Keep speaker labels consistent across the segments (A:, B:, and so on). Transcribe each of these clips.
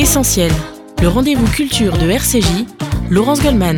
A: Essentiel, le rendez-vous culture de RCJ, Laurence Goldman.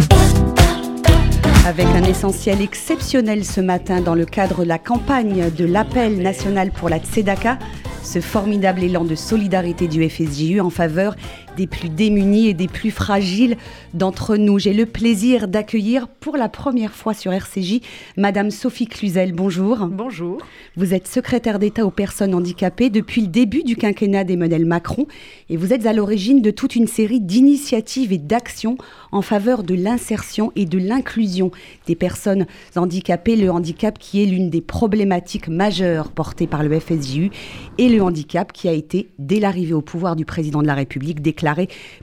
B: Avec un essentiel exceptionnel ce matin dans le cadre de la campagne de l'appel national pour la Tzedaka, ce formidable élan de solidarité du FSJU en faveur des plus démunis et des plus fragiles d'entre nous. J'ai le plaisir d'accueillir pour la première fois sur RCJ Madame Sophie Cluzel. Bonjour.
C: Bonjour.
B: Vous êtes secrétaire d'État aux personnes handicapées depuis le début du quinquennat d'Emmanuel Macron et vous êtes à l'origine de toute une série d'initiatives et d'actions en faveur de l'insertion et de l'inclusion des personnes handicapées. Le handicap qui est l'une des problématiques majeures portées par le FSJU et le handicap qui a été, dès l'arrivée au pouvoir du président de la République, déclaré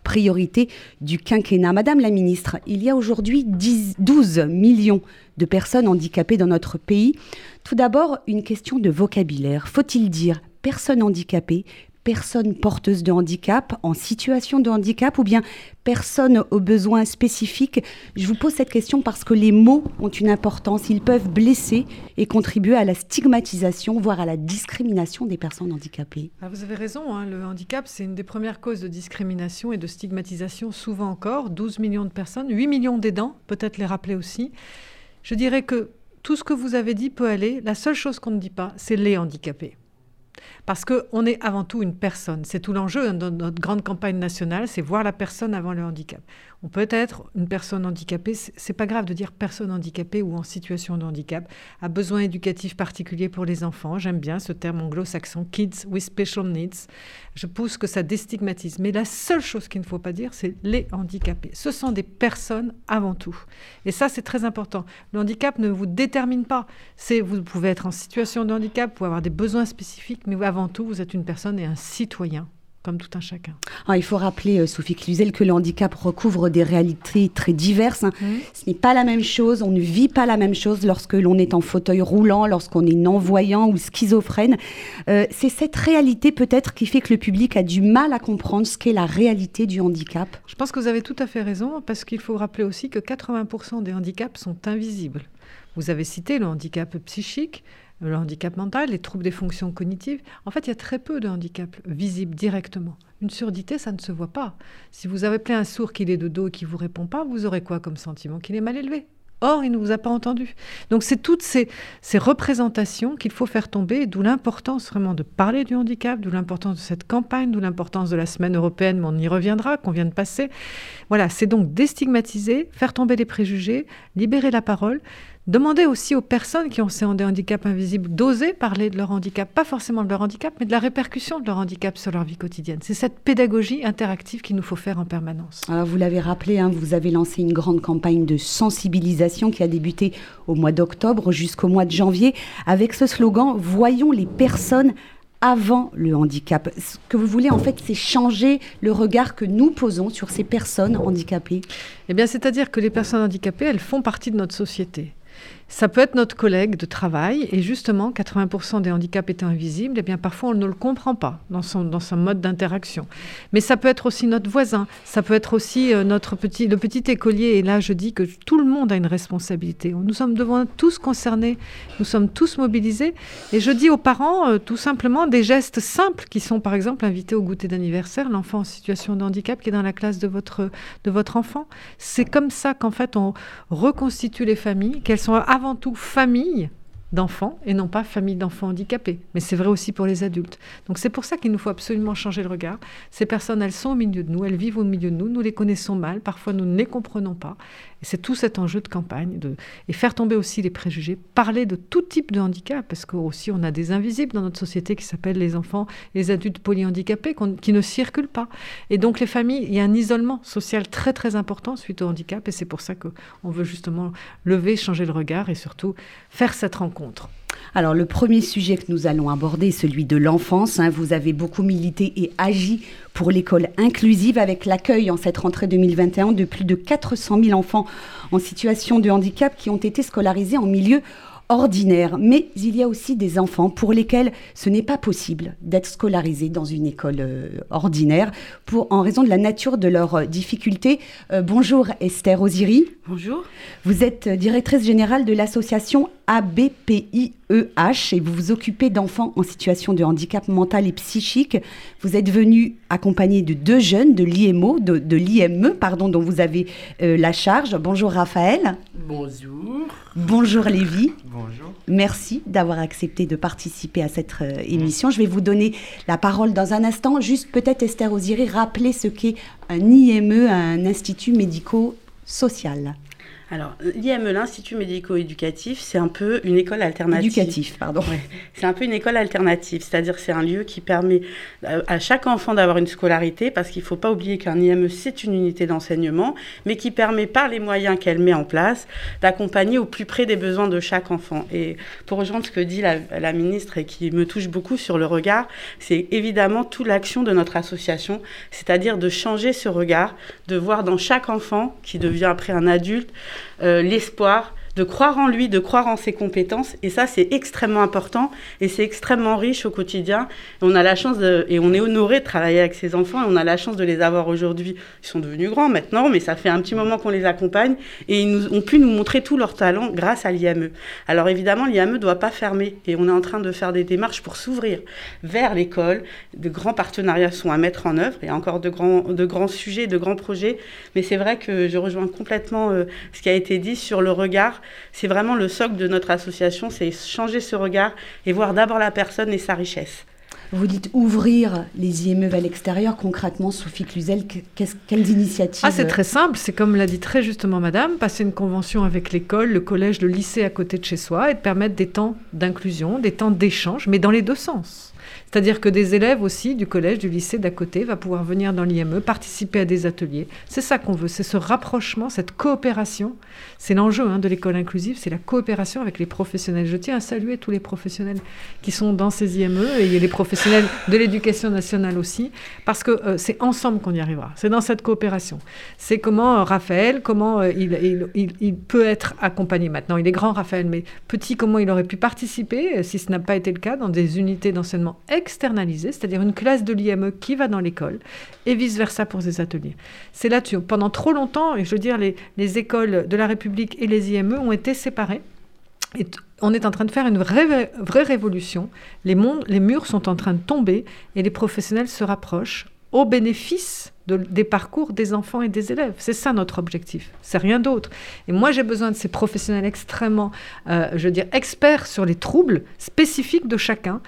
B: priorité du quinquennat. Madame la ministre, il y a aujourd'hui 12 millions de personnes handicapées dans notre pays. Tout d'abord, une question de vocabulaire. Faut-il dire personne handicapée, personne porteuse de handicap, en situation de handicap ou bien personne aux besoins spécifiques Je vous pose cette question parce que les mots ont une importance. Ils peuvent blesser et contribuer à la stigmatisation, voire à la discrimination des personnes handicapées.
C: Ah, vous avez raison, hein, le handicap, c'est une des premières causes de discrimination et de stigmatisation, souvent encore. 12 millions de personnes, 8 millions d'aidants, peut-être les rappeler aussi. Je dirais que tout ce que vous avez dit peut aller. La seule chose qu'on ne dit pas, c'est les handicapés. Parce qu'on est avant tout une personne. C'est tout l'enjeu de notre grande campagne nationale, c'est voir la personne avant le handicap. On peut être une personne handicapée, c'est pas grave de dire personne handicapée ou en situation de handicap, a besoin éducatif particulier pour les enfants. J'aime bien ce terme anglo-saxon, kids with special needs. Je pousse que ça déstigmatise. Mais la seule chose qu'il ne faut pas dire, c'est les handicapés. Ce sont des personnes avant tout. Et ça, c'est très important. Le handicap ne vous détermine pas. Vous pouvez être en situation de handicap, vous pouvez avoir des besoins spécifiques, mais avant tout, vous êtes une personne et un citoyen comme tout un chacun.
B: Ah, il faut rappeler, euh, Sophie Cluzel, que le handicap recouvre des réalités très diverses. Hein. Ce n'est pas la même chose, on ne vit pas la même chose lorsque l'on est en fauteuil roulant, lorsqu'on est non-voyant ou schizophrène. Euh, c'est cette réalité peut-être qui fait que le public a du mal à comprendre ce qu'est la réalité du handicap.
C: Je pense que vous avez tout à fait raison, parce qu'il faut rappeler aussi que 80% des handicaps sont invisibles. Vous avez cité le handicap psychique, le handicap mental, les troubles des fonctions cognitives. En fait, il y a très peu de handicaps visibles directement. Une surdité, ça ne se voit pas. Si vous avez appelé un sourd qu'il est de dos et qui vous répond pas, vous aurez quoi comme sentiment Qu'il est mal élevé? Or, il ne vous a pas entendu. Donc, c'est toutes ces, ces représentations qu'il faut faire tomber, d'où l'importance vraiment de parler du handicap, d'où l'importance de cette campagne, d'où l'importance de la semaine européenne, mais on y reviendra, qu'on vient de passer. Voilà, c'est donc déstigmatiser, faire tomber les préjugés, libérer la parole. Demandez aussi aux personnes qui ont ces handicaps invisibles d'oser parler de leur handicap, pas forcément de leur handicap, mais de la répercussion de leur handicap sur leur vie quotidienne. C'est cette pédagogie interactive qu'il nous faut faire en permanence.
B: Alors vous l'avez rappelé, hein, vous avez lancé une grande campagne de sensibilisation qui a débuté au mois d'octobre jusqu'au mois de janvier avec ce slogan Voyons les personnes avant le handicap. Ce que vous voulez, en fait, c'est changer le regard que nous posons sur ces personnes handicapées.
C: Eh bien, c'est-à-dire que les personnes handicapées, elles font partie de notre société. Ça peut être notre collègue de travail et justement 80% des handicaps étant invisibles, eh bien parfois on ne le comprend pas dans son, dans son mode d'interaction. Mais ça peut être aussi notre voisin, ça peut être aussi euh, notre petit, le petit écolier. Et là je dis que tout le monde a une responsabilité. Nous sommes devant tous concernés, nous sommes tous mobilisés. Et je dis aux parents euh, tout simplement des gestes simples qui sont par exemple invités au goûter d'anniversaire, l'enfant en situation de handicap qui est dans la classe de votre, de votre enfant. C'est comme ça qu'en fait on reconstitue les familles, qu'elles sont tout famille d'enfants et non pas famille d'enfants handicapés. Mais c'est vrai aussi pour les adultes. Donc c'est pour ça qu'il nous faut absolument changer le regard. Ces personnes, elles sont au milieu de nous, elles vivent au milieu de nous, nous les connaissons mal, parfois nous ne les comprenons pas. Et c'est tout cet enjeu de campagne, de, et faire tomber aussi les préjugés, parler de tout type de handicap, parce qu'aussi on a des invisibles dans notre société qui s'appellent les enfants les adultes polyhandicapés qui ne circulent pas. Et donc les familles, il y a un isolement social très très important suite au handicap, et c'est pour ça qu'on veut justement lever, changer le regard et surtout faire cette rencontre.
B: Alors le premier sujet que nous allons aborder est celui de l'enfance. Hein. Vous avez beaucoup milité et agi pour l'école inclusive avec l'accueil en cette rentrée 2021 de plus de 400 000 enfants en situation de handicap qui ont été scolarisés en milieu ordinaire. Mais il y a aussi des enfants pour lesquels ce n'est pas possible d'être scolarisés dans une école euh, ordinaire pour, en raison de la nature de leurs euh, difficultés. Euh, bonjour Esther Oziri.
D: Bonjour.
B: Vous êtes directrice générale de l'association ABPIEH et vous vous occupez d'enfants en situation de handicap mental et psychique. Vous êtes venu accompagné de deux jeunes de l'IMO, de, de l'IME, pardon, dont vous avez la charge. Bonjour Raphaël.
E: Bonjour.
B: Bonjour Lévi.
E: Bonjour.
B: Merci d'avoir accepté de participer à cette émission. Je vais vous donner la parole dans un instant. Juste peut-être Esther Oziri, rappeler ce qu'est un IME, un institut médico-social.
D: Alors, l'IME, l'Institut médico-éducatif, c'est un peu une école alternative.
B: Éducatif, pardon.
D: Ouais. C'est un peu une école alternative, c'est-à-dire c'est un lieu qui permet à chaque enfant d'avoir une scolarité, parce qu'il ne faut pas oublier qu'un IME, c'est une unité d'enseignement, mais qui permet, par les moyens qu'elle met en place, d'accompagner au plus près des besoins de chaque enfant. Et pour rejoindre ce que dit la, la ministre et qui me touche beaucoup sur le regard, c'est évidemment toute l'action de notre association, c'est-à-dire de changer ce regard, de voir dans chaque enfant, qui devient après un adulte, euh, l'espoir, de croire en lui, de croire en ses compétences. Et ça, c'est extrêmement important et c'est extrêmement riche au quotidien. On a la chance et on est honoré de travailler avec ces enfants et on a la chance de les avoir aujourd'hui. Ils sont devenus grands maintenant, mais ça fait un petit moment qu'on les accompagne et ils ont pu nous montrer tout leur talent grâce à l'IME. Alors évidemment, l'IME ne doit pas fermer et on est en train de faire des démarches pour s'ouvrir vers l'école. De grands partenariats sont à mettre en œuvre. Il y a encore de grands, de grands sujets, de grands projets. Mais c'est vrai que je rejoins complètement euh, ce qui a été dit sur le regard c'est vraiment le socle de notre association, c'est changer ce regard et voir d'abord la personne et sa richesse.
B: Vous dites ouvrir les IME à l'extérieur, concrètement, Sophie Cluzel, quelles initiatives
C: Ah, c'est très simple, c'est comme l'a dit très justement Madame, passer une convention avec l'école, le collège, le lycée à côté de chez soi et de permettre des temps d'inclusion, des temps d'échange, mais dans les deux sens. C'est-à-dire que des élèves aussi du collège, du lycée d'à côté va pouvoir venir dans l'IME, participer à des ateliers. C'est ça qu'on veut, c'est ce rapprochement, cette coopération. C'est l'enjeu hein, de l'école inclusive, c'est la coopération avec les professionnels. Je tiens à saluer tous les professionnels qui sont dans ces IME et les professionnels de l'éducation nationale aussi, parce que euh, c'est ensemble qu'on y arrivera. C'est dans cette coopération. C'est comment euh, Raphaël, comment euh, il, peut être accompagné maintenant. Il est grand Raphaël, mais petit, comment il aurait pu participer, si ce n'a pas été le cas, dans des unités d'enseignement externalisé, c'est-à-dire une classe de l'IME qui va dans l'école, et vice-versa pour ces ateliers. C'est là-dessus. Pendant trop longtemps, et je veux dire, les, les écoles de la République et les IME ont été séparées. On est en train de faire une vraie, vraie révolution. Les, murs sont en train de tomber et les professionnels se rapprochent au bénéfice de, des parcours des enfants et des élèves. C'est ça notre objectif, c'est rien d'autre. Et moi j'ai besoin de ces professionnels extrêmement, euh, je veux dire, experts sur les troubles spécifiques de chacun,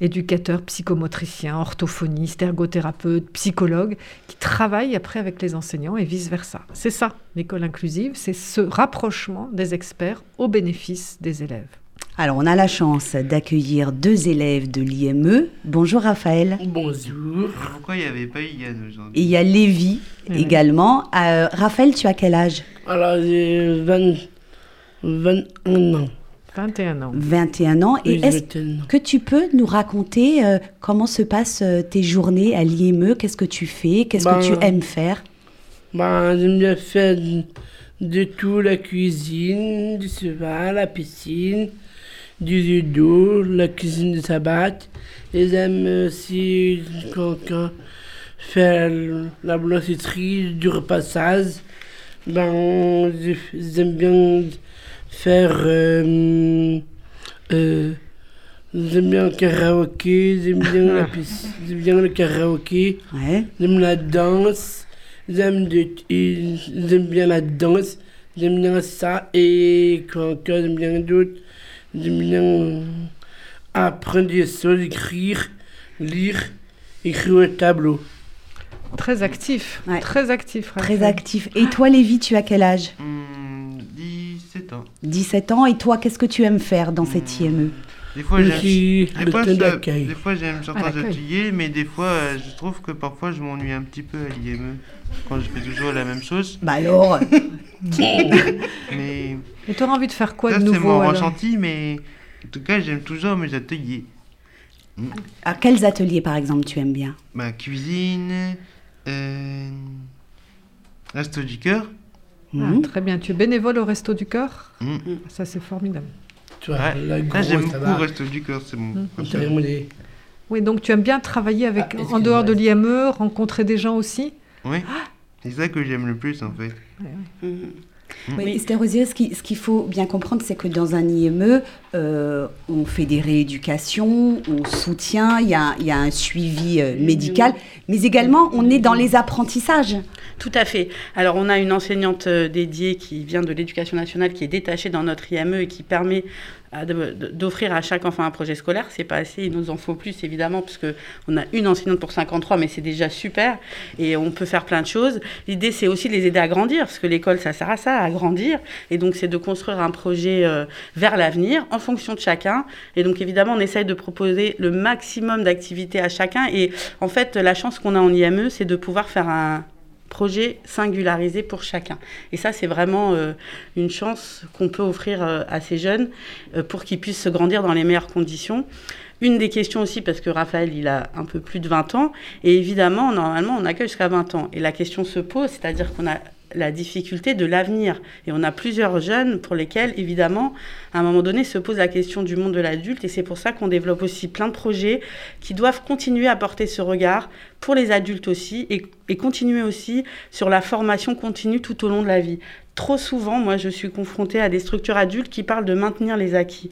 C: éducateurs, psychomotriciens, orthophonistes, ergothérapeutes, psychologues, qui travaillent après avec les enseignants et vice-versa. C'est ça, l'école inclusive, c'est ce rapprochement des experts au bénéfice des élèves.
B: Alors, on a la chance d'accueillir deux élèves de l'IME. Bonjour Raphaël.
E: Bonjour.
F: Pourquoi il n'y avait pas Yann aujourd'hui?
B: Et il y a Lévi
C: Oui,
B: également. Euh, Raphaël, tu as quel âge?
E: Alors, j'ai 20 21 ans.
C: 21 ans.
B: 21 ans. Et
E: Oui,
B: est-ce
E: 21 ans.
B: que tu peux nous raconter euh, comment se passent euh, tes journées à l'IME Qu'est-ce que tu fais? Qu'est-ce
E: Ben,
B: que tu aimes faire?
E: Ben, j'aime bien faire de, de tout, la cuisine, du souvent, la piscine, du judo, la cuisine de sabbat. Et j'aime aussi quand, quand faire la blanchisserie, du repassage. Ben, j'aime bien faire... euh, euh, j'aime bien le karaoké, j'aime bien, la piscine, j'aime bien le karaoké.
B: Ouais.
E: J'aime la danse, j'aime de- et j'aime bien la danse, j'aime bien ça et quoi encore j'aime bien d'autres, j'aime bien euh, apprendre des choses, écrire, lire, écrire au tableau.
C: Très actif,
B: Ouais.
C: très actif.
B: Très actif. Et toi, Lévi, tu as quel âge?
F: Hmm, 17 ans.
B: 17 ans. Et toi, qu'est-ce que tu aimes faire dans cette IME
F: Des fois, j'aime. Des des fois, j'aime certains
C: Ah,
F: ateliers, mais des fois, euh, je trouve que parfois, je m'ennuie un petit peu à l'IME quand je fais toujours la même chose.
B: Bah alors
F: Mais
C: Et tu auras envie de faire quoi
F: ça,
C: de
F: c'est
C: nouveau
F: mon
C: alors?
F: ressenti, mais en tout cas, j'aime toujours mes ateliers.
B: À quels ateliers, par exemple, tu aimes bien?
F: Ma cuisine, euh, resto du cœur.
C: Ah,
B: Mhm.
C: Très bien. Tu es bénévole au Resto du Cœur
F: Hmm.
C: Ça, c'est formidable.
E: Tu vois,
F: Ouais.
E: la
F: Là,
E: grosse,
F: j'aime beaucoup
E: va.
F: Resto du Cœur, c'est mon préféré.
E: remonté.
C: Oui, donc tu aimes bien travailler avec,
E: Ah,
C: en dehors de l'IME, rencontrer des gens aussi
F: Oui, c'est ça que j'aime le plus en fait.
D: Mhm.
B: Oui,
D: Oui.
B: Esther Osier, ce qui- ce qu'il faut bien comprendre, c'est que dans un IME, euh, on fait des rééducations, on soutient, il y a, il y a un suivi euh, médical, mais également on est dans les apprentissages.
D: Tout à fait. Alors, on a une enseignante euh, dédiée qui vient de l'éducation nationale, qui est détachée dans notre IME et qui permet d'offrir à chaque enfant un projet scolaire. C'est pas assez, il nous en faut plus, évidemment, puisque on a une enseignante pour 53, mais c'est déjà super. Et on peut faire plein de choses. L'idée, c'est aussi de les aider à grandir, parce que l'école, ça sert à ça, à grandir. Et donc, c'est de construire un projet euh, vers l'avenir, en fonction de chacun. Et donc, évidemment, on essaye de proposer le maximum d'activités à chacun. Et en fait, la chance qu'on a en IME, c'est de pouvoir faire un projet singularisé pour chacun. Et ça, c'est vraiment euh, une chance qu'on peut offrir euh, à ces jeunes euh, pour qu'ils puissent se grandir dans les meilleures conditions. Une des questions aussi, parce que Raphaël, il a un peu plus de 20 ans, et évidemment, normalement, on accueille jusqu'à 20 ans. Et la question se pose, c'est-à-dire qu'on a la difficulté de l'avenir. Et on a plusieurs jeunes pour lesquels, évidemment, à un moment donné, se pose la question du monde de l'adulte. Et c'est pour ça qu'on développe aussi plein de projets qui doivent continuer à porter ce regard pour les adultes aussi et, et continuer aussi sur la formation continue tout au long de la vie. Trop souvent, moi, je suis confrontée à des structures adultes qui parlent de maintenir les acquis.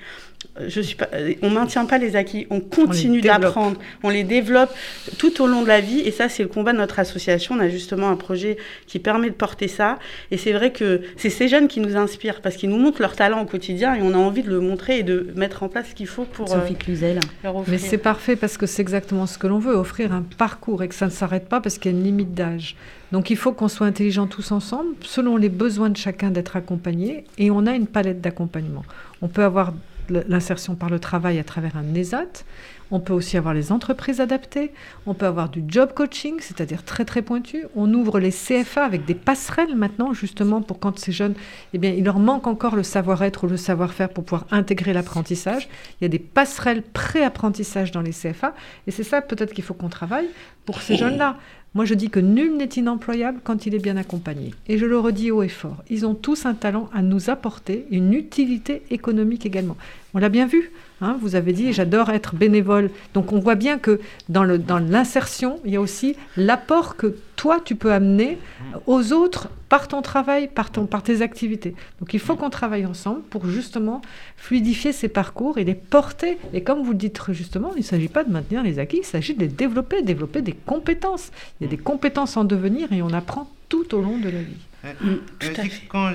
D: Euh, Je suis pas, euh, on maintient pas les acquis, on continue d'apprendre, on les développe tout au long de la vie. Et ça, c'est le combat de notre association. On a justement un projet qui permet de porter ça. Et c'est vrai que c'est ces jeunes qui nous inspirent parce qu'ils nous montrent leur talent au quotidien et on a envie de le montrer et de mettre en place ce qu'il faut pour euh,
B: Sophie Cluzel.
D: leur offrir.
C: Mais c'est parfait parce que c'est exactement ce que l'on veut, offrir un parcours et que ça ne s'arrête pas parce qu'il y a une limite d'âge. Donc il faut qu'on soit intelligents tous ensemble, selon les besoins de chacun d'être accompagné, et on a une palette d'accompagnement. On peut avoir l'insertion par le travail à travers un ESAT, on peut aussi avoir les entreprises adaptées, on peut avoir du job coaching, c'est-à-dire très très pointu. On ouvre les CFA avec des passerelles maintenant, justement, pour quand ces jeunes, eh bien, il leur manque encore le savoir-être ou le savoir-faire pour pouvoir intégrer l'apprentissage. Il y a des passerelles pré-apprentissage dans les CFA, et c'est ça peut-être qu'il faut qu'on travaille pour ces jeunes-là. Moi, je dis que nul n'est inemployable quand il est bien accompagné. Et je le redis haut et fort. Ils ont tous un talent à nous apporter, une utilité économique également. On l'a bien vu. Hein, vous avez dit, j'adore être bénévole. Donc, on voit bien que dans l'insertion, il y a aussi l'apport que toi, tu peux amener aux autres par ton travail, par, par tes activités. Donc, il faut qu'on travaille ensemble pour justement fluidifier ces parcours et les porter. Et comme vous le dites justement, il ne s'agit pas de maintenir les acquis, il s'agit de les développer, développer des compétences. Il y a des compétences en devenir et on apprend tout au long de la vie.
F: Ouais.
D: Mm,
F: Mais
D: tout à
F: aussi,
D: fait.
F: quand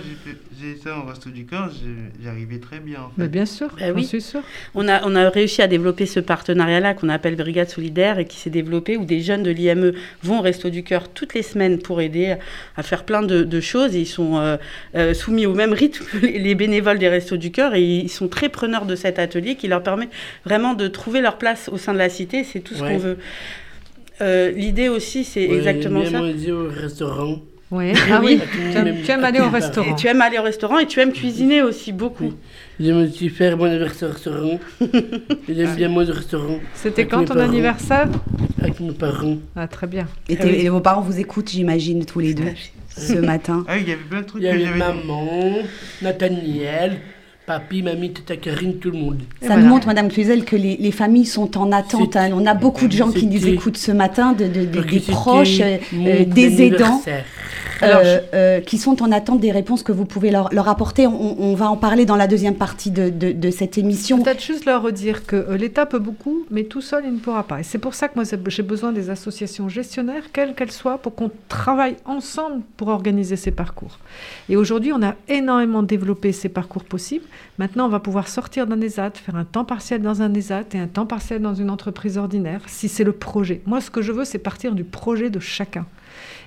F: j'ai ça au Resto du Cœur, j'ai- j'arrivais très bien en fait.
C: Mais bien sûr,
D: Bah
C: j'en
D: oui.
C: suis sûre.
D: On a, on a réussi à développer ce partenariat-là qu'on appelle Brigade Solidaire et qui s'est développé où des jeunes de l'IME vont au Resto du Cœur toutes les semaines pour aider à faire plein de, de choses. Et ils sont euh, euh, soumis au même rythme que les, les bénévoles des Restos du Cœur et ils sont très preneurs de cet atelier qui leur permet vraiment de trouver leur place au sein de la cité. C'est tout ce
E: Ouais.
D: qu'on veut. Euh, L'idée aussi, c'est
E: Ouais,
D: exactement ça.
E: manger au restaurant.
C: Ouais. Ah oui,
E: Avec
C: tu aimes,
E: même-
C: tu aimes aller au restaurant.
D: Et tu aimes aller au restaurant et tu aimes cuisiner aussi beaucoup.
E: J'aime aussi faire mon anniversaire au restaurant. J'aime bien manger au restaurant
C: C'était quand ton
E: parents.
C: anniversaire?
E: Avec mes parents.
C: Ah, très bien.
B: Et,
D: Ah oui.
B: et vos parents vous écoutent, j'imagine, tous les deux, ce matin.
F: Ah oui, il y avait plein de trucs
E: Il y avait maman, Nathaniel, papy, mamie, tata Karine, tout le monde.
B: Ça
C: voilà.
B: nous montre, Madame Cluzel, que les, les familles sont en attente. Hein. On a beaucoup de gens qui nous écoutent ce matin, de, de- de-
E: Parce que
B: des proches, euh, euh, des aidants.
C: Alors,
B: euh, euh, qui sont en attente des réponses que vous pouvez leur, leur apporter. On, on va en parler dans la deuxième partie de, de- de cette émission.
C: Peut-être juste leur redire que l'État peut beaucoup, mais tout seul, il ne pourra pas. Et c'est pour ça que moi, j'ai besoin des associations gestionnaires, quelles qu'elles soient, pour qu'on travaille ensemble pour organiser ces parcours. Et aujourd'hui, on a énormément développé ces parcours possibles. Maintenant, on va pouvoir sortir d'un ESAT, faire un temps partiel dans un ESAT et un temps partiel dans une entreprise ordinaire, si c'est le projet. Moi, ce que je veux, c'est partir du projet de chacun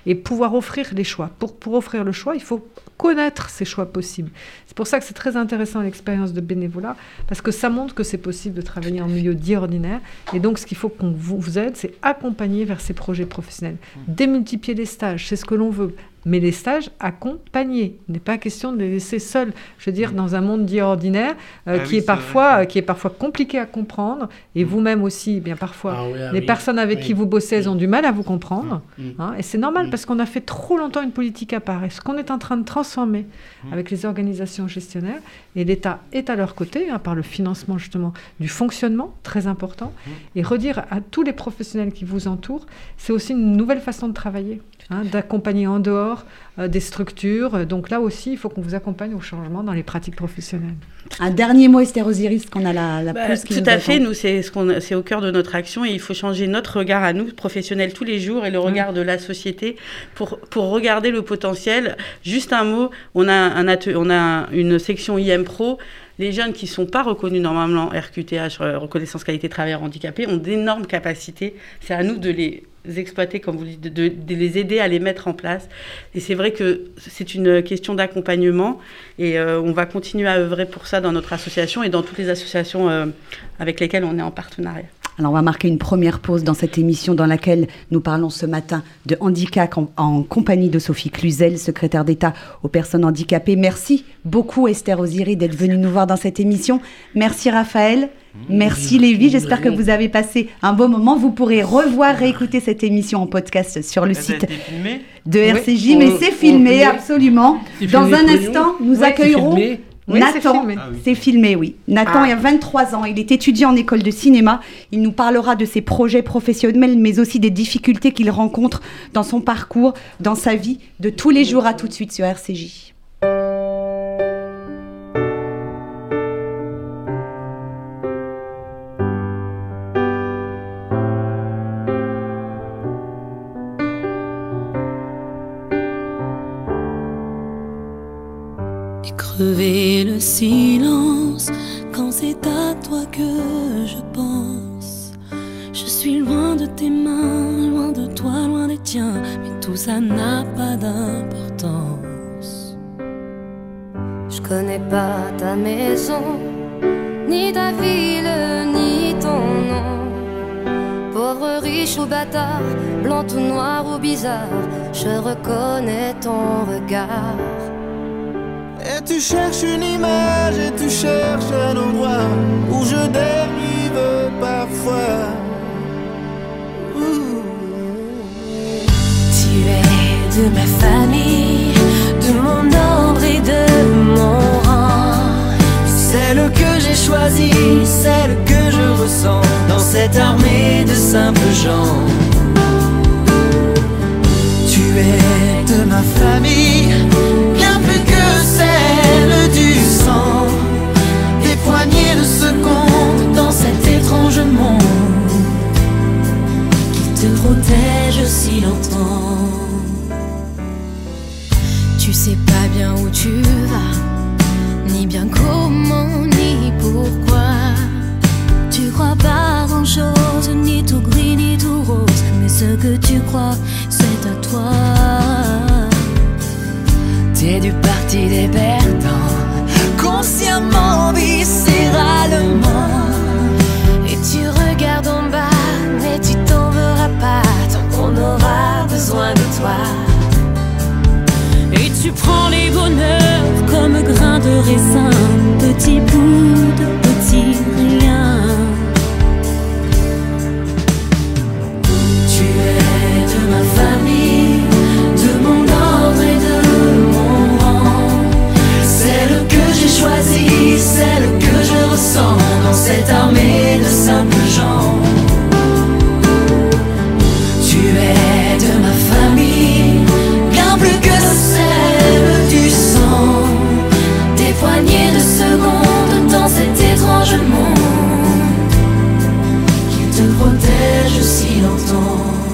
C: et pouvoir offrir les choix. Pour, pour offrir le choix, il faut connaître ces choix possibles. C'est pour ça que c'est très intéressant l'expérience de bénévolat, parce que ça montre que c'est possible de travailler en milieu dit ordinaire. Et donc, ce qu'il faut qu'on vous vous aide, c'est accompagner vers ces projets professionnels. Démultiplier les stages, c'est ce que l'on veut. Mais les stages accompagnés. Il n'est pas question de les laisser seuls. Je veux dire, dans un monde dit ordinaire, euh,
F: Ah
C: qui,
F: oui,
C: est parfois, euh, qui est parfois compliqué à comprendre, et vous-même aussi, eh bien parfois,
E: Ah oui, ah
C: les
E: oui.
C: personnes avec qui vous bossez, elles ont du mal à vous comprendre.
E: Mm.
C: hein, et c'est normal
E: Mm.
C: parce qu'on a fait trop longtemps une politique à part. Et ce qu'on est en train de transformer
F: Mm.
C: avec les organisations gestionnaires, et l'État est à leur côté, hein, par le financement justement du fonctionnement, très important,
F: Mm.
C: et redire à tous les professionnels qui vous entourent, c'est aussi une nouvelle façon de travailler, hein, d'accompagner en dehors euh, des structures. Donc là aussi, il faut qu'on vous accompagne au changement dans les pratiques professionnelles.
B: Un dernier mot, Esther Osiris, qu'on a la, la
D: Bah,
B: qui
D: tout à fait, nous c'est ce qu'on, c'est au cœur de notre action et il faut changer notre regard à nous professionnels tous les jours et le regard de la société pour pour regarder le potentiel. Juste un mot, on a un on a une section IM Pro. Les jeunes qui sont pas reconnus normalement RQTH, euh, reconnaissance qualité travailleur handicapé, ont d'énormes capacités. C'est à nous de les exploiter, comme vous dites, de les aider à les mettre en place. Et c'est vrai que c'est une question d'accompagnement et euh, on va continuer à œuvrer pour ça dans notre association et dans toutes les associations euh, avec lesquelles on est en partenariat.
B: Alors on va marquer une première pause dans cette émission dans laquelle nous parlons ce matin de handicap en, en compagnie de Sophie Cluzel, secrétaire d'État aux personnes handicapées. Merci beaucoup Esther Osiris d'être venue nous voir dans cette émission. Merci Raphaël. Merci Lévi, j'espère que vous avez passé un beau moment. Vous pourrez revoir, réécouter cette émission en podcast sur le site de. RCJ, mais c'est filmé absolument. Dans un instant, nous accueillerons
C: c'est
B: Nathan.
C: filmé.
F: Ah oui.
B: C'est filmé, oui. Nathan
E: Ah.
B: a 23 ans. Il est étudiant en école de cinéma. Il nous parlera de ses projets professionnels, mais aussi des difficultés qu'il rencontre dans son parcours, dans sa vie de tous les jours. À tout de suite sur RCJ.
G: Silence quand c'est à toi que je pense. Je suis loin de tes mains, loin de toi, loin des tiens, mais tout ça n'a pas d'importance.
H: Je connais pas ta maison, ni ta ville, ni ton nom. Pauvre, riche ou bâtard, blanc ou noir ou bizarre, je reconnais ton regard.
I: Tu cherches une image et tu cherches un endroit où je dérive parfois.
G: Tu es de ma famille, de mon ombre et de mon rang.
I: Celle que j'ai choisie, celle que je ressens dans cette armée de simples gens. Tu es de ma famille,
G: si longtemps. Tu sais pas bien où tu vas, ni bien comment, ni pourquoi. Tu crois pas grand chose, ni tout gris, ni tout rose, mais ce que tu crois, c'est à toi.
I: T'es du parti des perdants, consciemment, viscéralement.
G: Prends les bonheurs comme grains de raisin, petit bout de petit rien.
I: Tu es de ma famille, de mon ordre et de mon rang. Celle que j'ai choisie, celle que je ressens dans cette armée de simples qui te protège si longtemps.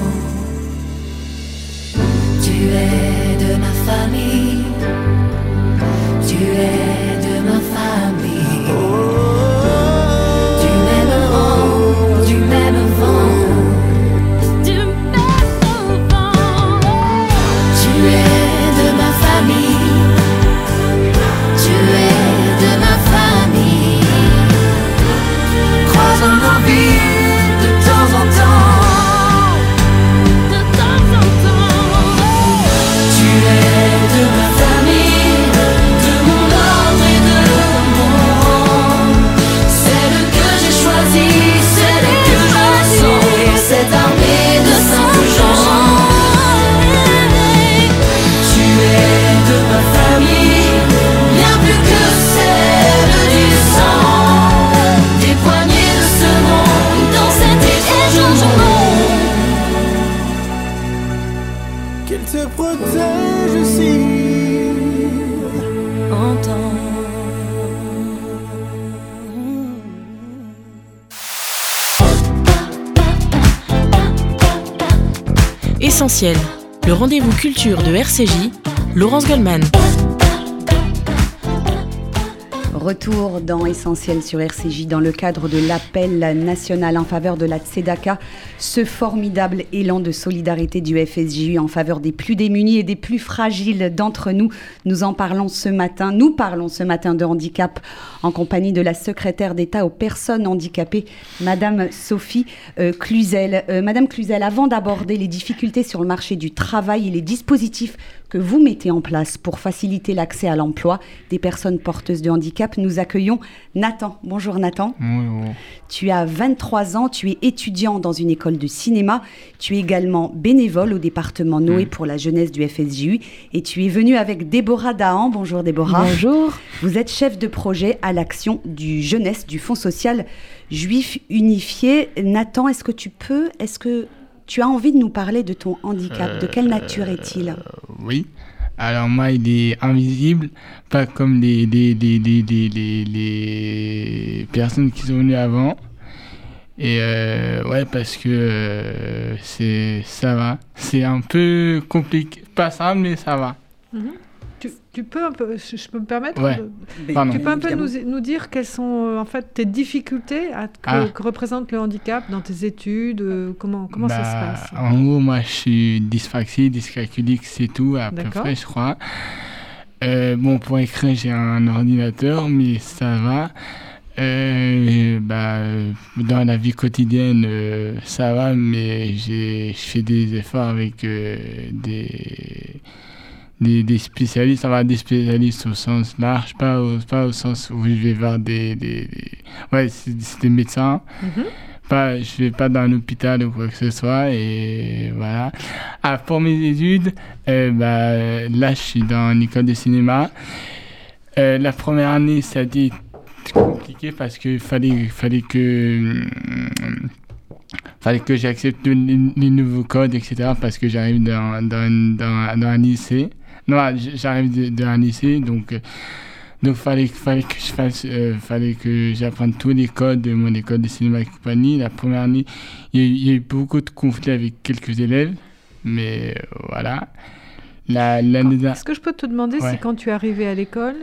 A: Le rendez-vous culture de RCJ, Laurence Goldman.
B: Retour dans Essentiel sur RCJ dans le cadre de l'appel national en faveur de la Tzedaka, ce formidable élan de solidarité du FSJU en faveur des plus démunis et des plus fragiles d'entre nous. Nous en parlons ce matin, nous parlons ce matin de handicap en compagnie de la secrétaire d'État aux personnes handicapées, Madame Sophie euh, Cluzel. Euh, Madame Cluzel, avant d'aborder les difficultés sur le marché du travail et les dispositifs que vous mettez en place pour faciliter l'accès à l'emploi des personnes porteuses de handicap, nous accueillons Nathan. Bonjour Nathan.
J: Bonjour.
B: Tu as 23 ans, tu es étudiant dans une école de cinéma, tu es également bénévole au département Noé
J: Mm.
B: pour la jeunesse du FSJU et tu es venu avec Déborah Dahan. Bonjour Déborah.
K: Bonjour.
B: Vous êtes chef de projet à l'action du jeunesse du Fonds social juif unifié. Nathan, est-ce que tu peux, est-ce que tu as envie de nous parler de ton handicap De quelle nature est-il
J: Oui. Alors moi, il est invisible, pas comme les, les, les, les, les, les- les personnes qui sont venues avant. Et euh, ouais, parce que euh, c'est ça va. C'est un peu compliqué. Pas simple, mais ça va.
C: Mhm. Tu, tu peux un peu, je je peux me permettre
J: Ouais.
C: de-
J: Pardon.
C: Tu peux un peu nous, nous dire quelles sont euh, en fait tes difficultés à, que,
J: Ah.
C: que représente le handicap dans tes études euh, Comment, comment ça se
J: Bah,
C: passe?
J: En gros, moi, je suis dyspraxie, dyscalculique, c'est tout, à peu près, je crois. Euh, bon, pour écrire, j'ai un ordinateur, mais ça va. Euh, bah, dans la vie quotidienne, euh, ça va, mais j'ai, je fais des efforts avec euh, des, des, des spécialistes, va, des spécialistes au sens large, pas au, pas au sens où je vais voir des... des, des- ouais, c'est, des médecins
C: Mhm.
J: pas, je vais pas dans un hôpital ou quoi que ce soit et voilà. Ah, pour mes études, euh, bah, là je suis dans une école de cinéma. Euh, la première année ça a été compliqué parce qu'il fallait, fallait que hum, fallait que j'accepte les, les nouveaux codes etc parce que j'arrive dans, dans, dans, dans un lycée. Non, j'arrive de- d'un lycée donc euh, donc fallait fallait que je fasse euh, fallait que j'apprenne tous les codes de mon école de cinéma et compagnie. La première année, il y, a eu- il y a eu beaucoup de conflits avec quelques élèves, mais euh, voilà. La dernière-
C: Est-ce que je peux te demander
J: Ouais.
C: si quand tu es arrivé à l'école,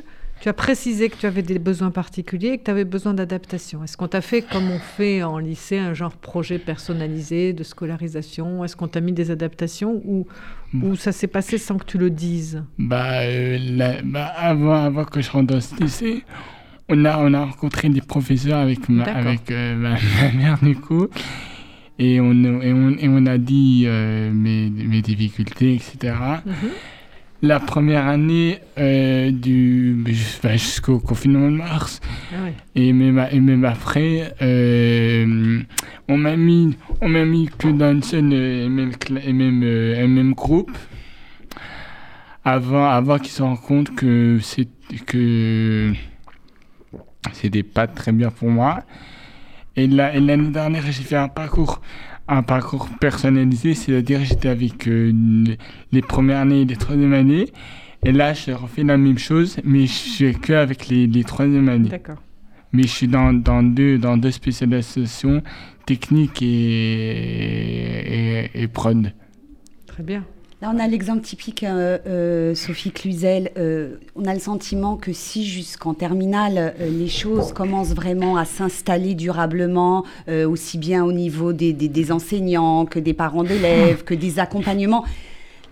C: tu as précisé que tu avais des besoins particuliers et que tu avais besoin d'adaptation. Est-ce qu'on t'a fait, comme on fait en lycée, un genre projet personnalisé de scolarisation? Est-ce qu'on t'a mis des adaptations ou, ou ça s'est passé sans que tu le dises?
J: Bah, euh, la- bah, avant, avant que je rentre dans ce lycée, on a, on a rencontré des professeurs avec ma, avec, euh, ma, ma mère, du coup. Et on, et on, et on a dit euh, mes, mes difficultés, etc. La première année euh, du, jus- bah, jusqu'au confinement de mars,
C: Ah ouais.
J: et même, et même après, euh, on m'a mis, on m'a mis que dans une seule et même, et même, euh, un même groupe. Avant, avant qu'ils se rendent compte que c'est que c'était pas très bien pour moi. Et là, et l'année dernière, j'ai fait un parcours, un parcours personnalisé, c'est-à-dire j'étais avec euh, les- premières années et les troisième années. Et là, je refais la même chose, mais je suis que avec les, les troisième années.
C: D'accord.
J: Mais je suis dans, dans, deux, dans deux spécialisations, technique et, et, et prod.
C: Très bien.
B: On a l'exemple typique, euh, euh, Sophie Cluzel. euh, on a le sentiment que si jusqu'en terminale, les choses commencent vraiment à s'installer durablement, aussi bien au niveau des, des- des enseignants que des parents d'élèves, que des accompagnements,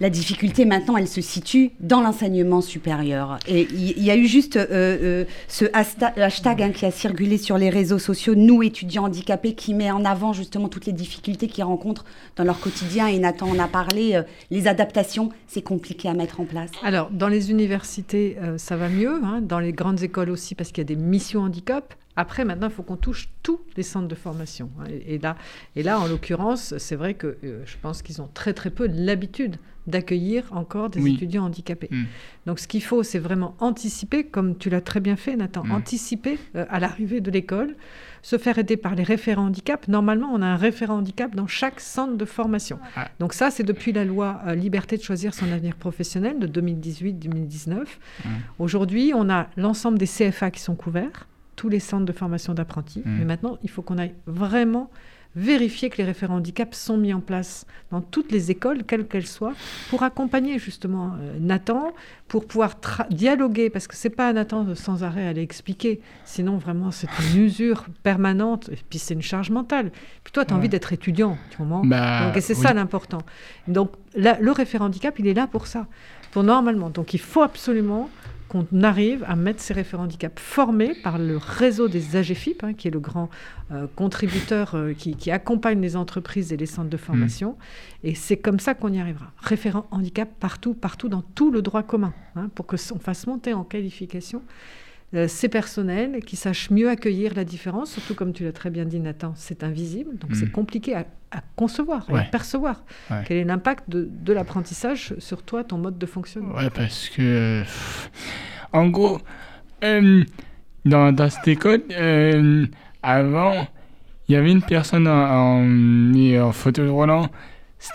B: la difficulté maintenant, elle se situe dans l'enseignement supérieur. Et il y, a eu juste euh, euh, ce hashtag hein, qui a circulé sur les réseaux sociaux, nous étudiants handicapés, qui met en avant justement toutes les difficultés qu'ils rencontrent dans leur quotidien. Et Nathan en a parlé, euh, les adaptations, c'est compliqué à mettre en place.
C: Alors, dans les universités, ça va mieux, hein, dans les grandes écoles aussi, parce qu'il y a des missions handicap. Après, maintenant, il faut qu'on touche tous les centres de formation. hein. Et, et là, et là, en l'occurrence, c'est vrai que euh, je pense qu'ils ont très très peu l'habitude d'accueillir encore des
J: Oui.
C: étudiants handicapés.
J: Mm.
C: Donc, ce qu'il faut, c'est vraiment anticiper, comme tu l'as très bien fait, Nathan,
J: Mm.
C: anticiper euh, à l'arrivée de l'école, se faire aider par les référents handicap. Normalement, on a un référent handicap dans chaque centre de formation.
J: Ah.
C: Donc ça, c'est depuis la loi euh, Liberté de choisir son avenir professionnel de 2018-2019.
J: Mm.
C: Aujourd'hui, on a l'ensemble des CFA qui sont couverts, tous les centres de formation d'apprentis.
J: Mm.
C: Mais maintenant, il faut qu'on aille vraiment vérifier que les référents handicap sont mis en place dans toutes les écoles, quelles qu'elles soient, pour accompagner justement euh, Nathan, pour pouvoir dialoguer, parce que c'est pas à Nathan de sans arrêt aller expliquer, sinon vraiment c'est une usure permanente, et puis c'est une charge mentale. Puis toi, tu as envie d'être étudiant, tu moment. Bah, Donc c'est ça l'important. Donc le référent handicap, il est là pour ça, pour normalement. Donc il faut absolument qu'on arrive à mettre ces référents handicap formés par le réseau des AGFIP, hein, qui est le grand euh, contributeur euh, qui, accompagne les entreprises et les centres de formation. Mm. Et c'est comme ça qu'on y arrivera. Référent handicap partout, partout, dans tout le droit commun, hein, pour que on fasse monter en qualification euh, ces personnels qui sachent mieux accueillir la différence, surtout comme tu l'as très bien dit Nathan, c'est invisible, donc c'est mm. compliqué à, concevoir et à percevoir. Quel est l'impact de, l'apprentissage sur toi, ton mode de fonctionnement?
J: Ouais, parce que, en gros, euh, dans, dans, cette école, euh, avant, il y avait une personne en, en, en fauteuil roulant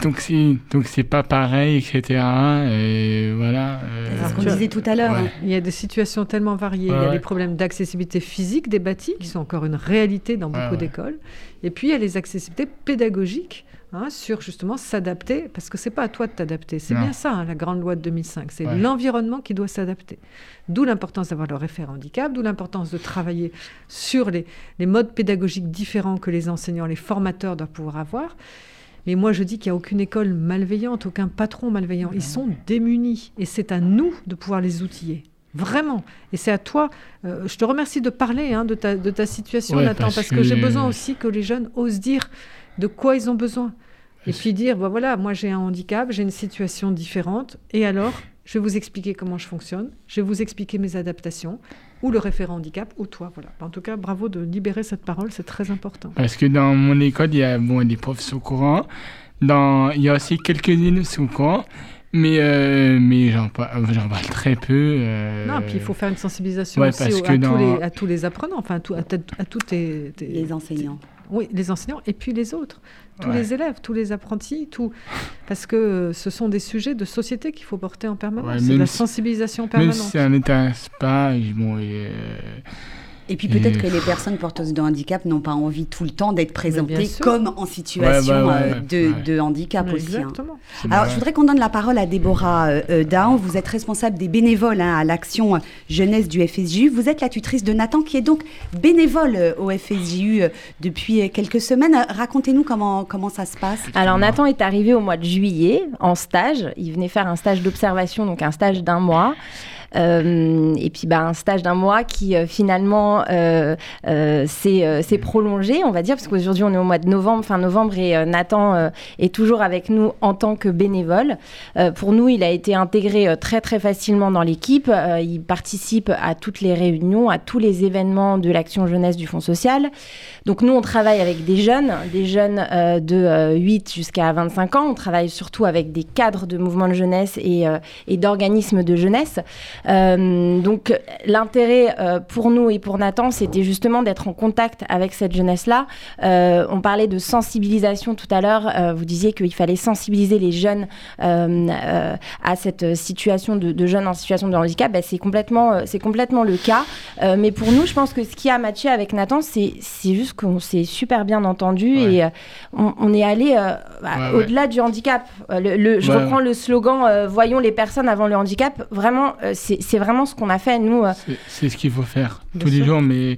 J: donc c'est donc c'est pas pareil, etc. Et voilà.
B: Euh, c'est ce qu'on disait tout à l'heure.
C: Il y a des situations tellement variées. il y a des problèmes d'accessibilité physique des bâtis qui sont encore une réalité dans beaucoup d'écoles. Et puis il y a les accessibilités pédagogiques hein, sur justement s'adapter, parce que c'est pas à toi de t'adapter. C'est bien ça, hein, la grande loi de 2005. C'est l'environnement qui doit s'adapter. D'où l'importance d'avoir le référent handicap, d'où l'importance de travailler sur les, les modes pédagogiques différents que les enseignants, les formateurs doivent pouvoir avoir. Mais moi, je dis qu'il n'y a aucune école malveillante, aucun patron malveillant. Ils sont démunis. Et c'est à nous de pouvoir les outiller. Vraiment. Et c'est à toi. Euh, je te remercie de parler hein, de, ta, de ta situation, Nathan, parce, que, j'ai besoin aussi que les jeunes osent dire de quoi ils ont besoin. Et puis dire, bah voilà, moi j'ai un handicap, j'ai une situation différente. Et alors, je vais vous expliquer comment je fonctionne. Je vais vous expliquer mes adaptations ou le référent handicap, ou toi. Voilà. En tout cas, bravo de libérer cette parole, c'est très important.
J: Parce que dans mon école, il y a bon, des profs sous courant. Dans, il y a aussi quelques-unes sous courant. Mais, euh, mais j'en parle, parle, très peu. Euh...
C: Non, puis il faut faire une sensibilisation aussi à, tous les, à, tous les, apprenants, enfin à, tout, à, à tous tes,
B: les enseignants.
C: Oui, les enseignants et puis les autres, tous les élèves, tous les apprentis, tout, parce que ce sont des sujets de société qu'il faut porter en permanence. c'est la sensibilisation permanente.
J: Même si n'intéresse pas, bon, et,
B: et puis peut-être que les personnes porteuses de handicap n'ont pas envie tout le temps d'être présentées comme en situation euh, de, handicap aussi. Hein.
C: Exactement.
B: Alors je voudrais qu'on donne la parole à Déborah euh, euh Dahan. Vous êtes responsable des bénévoles hein, à l'action jeunesse du FSJU. Vous êtes la tutrice de Nathan qui est donc bénévole euh, au FSJU depuis quelques semaines. Racontez-nous comment, comment ça se passe.
K: Alors Nathan est arrivé au mois de juillet en stage. Il venait faire un stage d'observation, donc un stage d'un mois. Euh, et puis bah, un stage d'un mois qui euh, finalement euh, s'est prolongé, on va dire, parce qu'aujourd'hui on est au mois de novembre, fin novembre, et Nathan est toujours avec nous en tant que bénévole. pour nous, il a été intégré très très facilement dans l'équipe. il participe à toutes les réunions, à tous les événements de l'action jeunesse du Fonds social. Donc nous, on travaille avec des jeunes, des jeunes de 8 jusqu'à 25 ans. On travaille surtout avec des cadres de mouvements de jeunesse et d'organismes de jeunesse. Euh, donc l'intérêt euh, pour nous et pour Nathan, c'était justement d'être en contact avec cette jeunesse-là. Euh, on parlait de sensibilisation tout à l'heure. vous disiez qu'il fallait sensibiliser les jeunes à cette situation de, jeunes en situation de handicap. Ben, c'est complètement, c'est complètement le cas. mais pour nous, je pense que ce qui a matché avec Nathan, c'est, juste qu'on s'est super bien entendu et on, est allé bah, au-delà du handicap. Le, je reprends le slogan Voyons les personnes avant le handicap. Vraiment, c'est vraiment ce qu'on a fait, nous. Euh.
J: C'est ce qu'il faut faire tous les jours, mais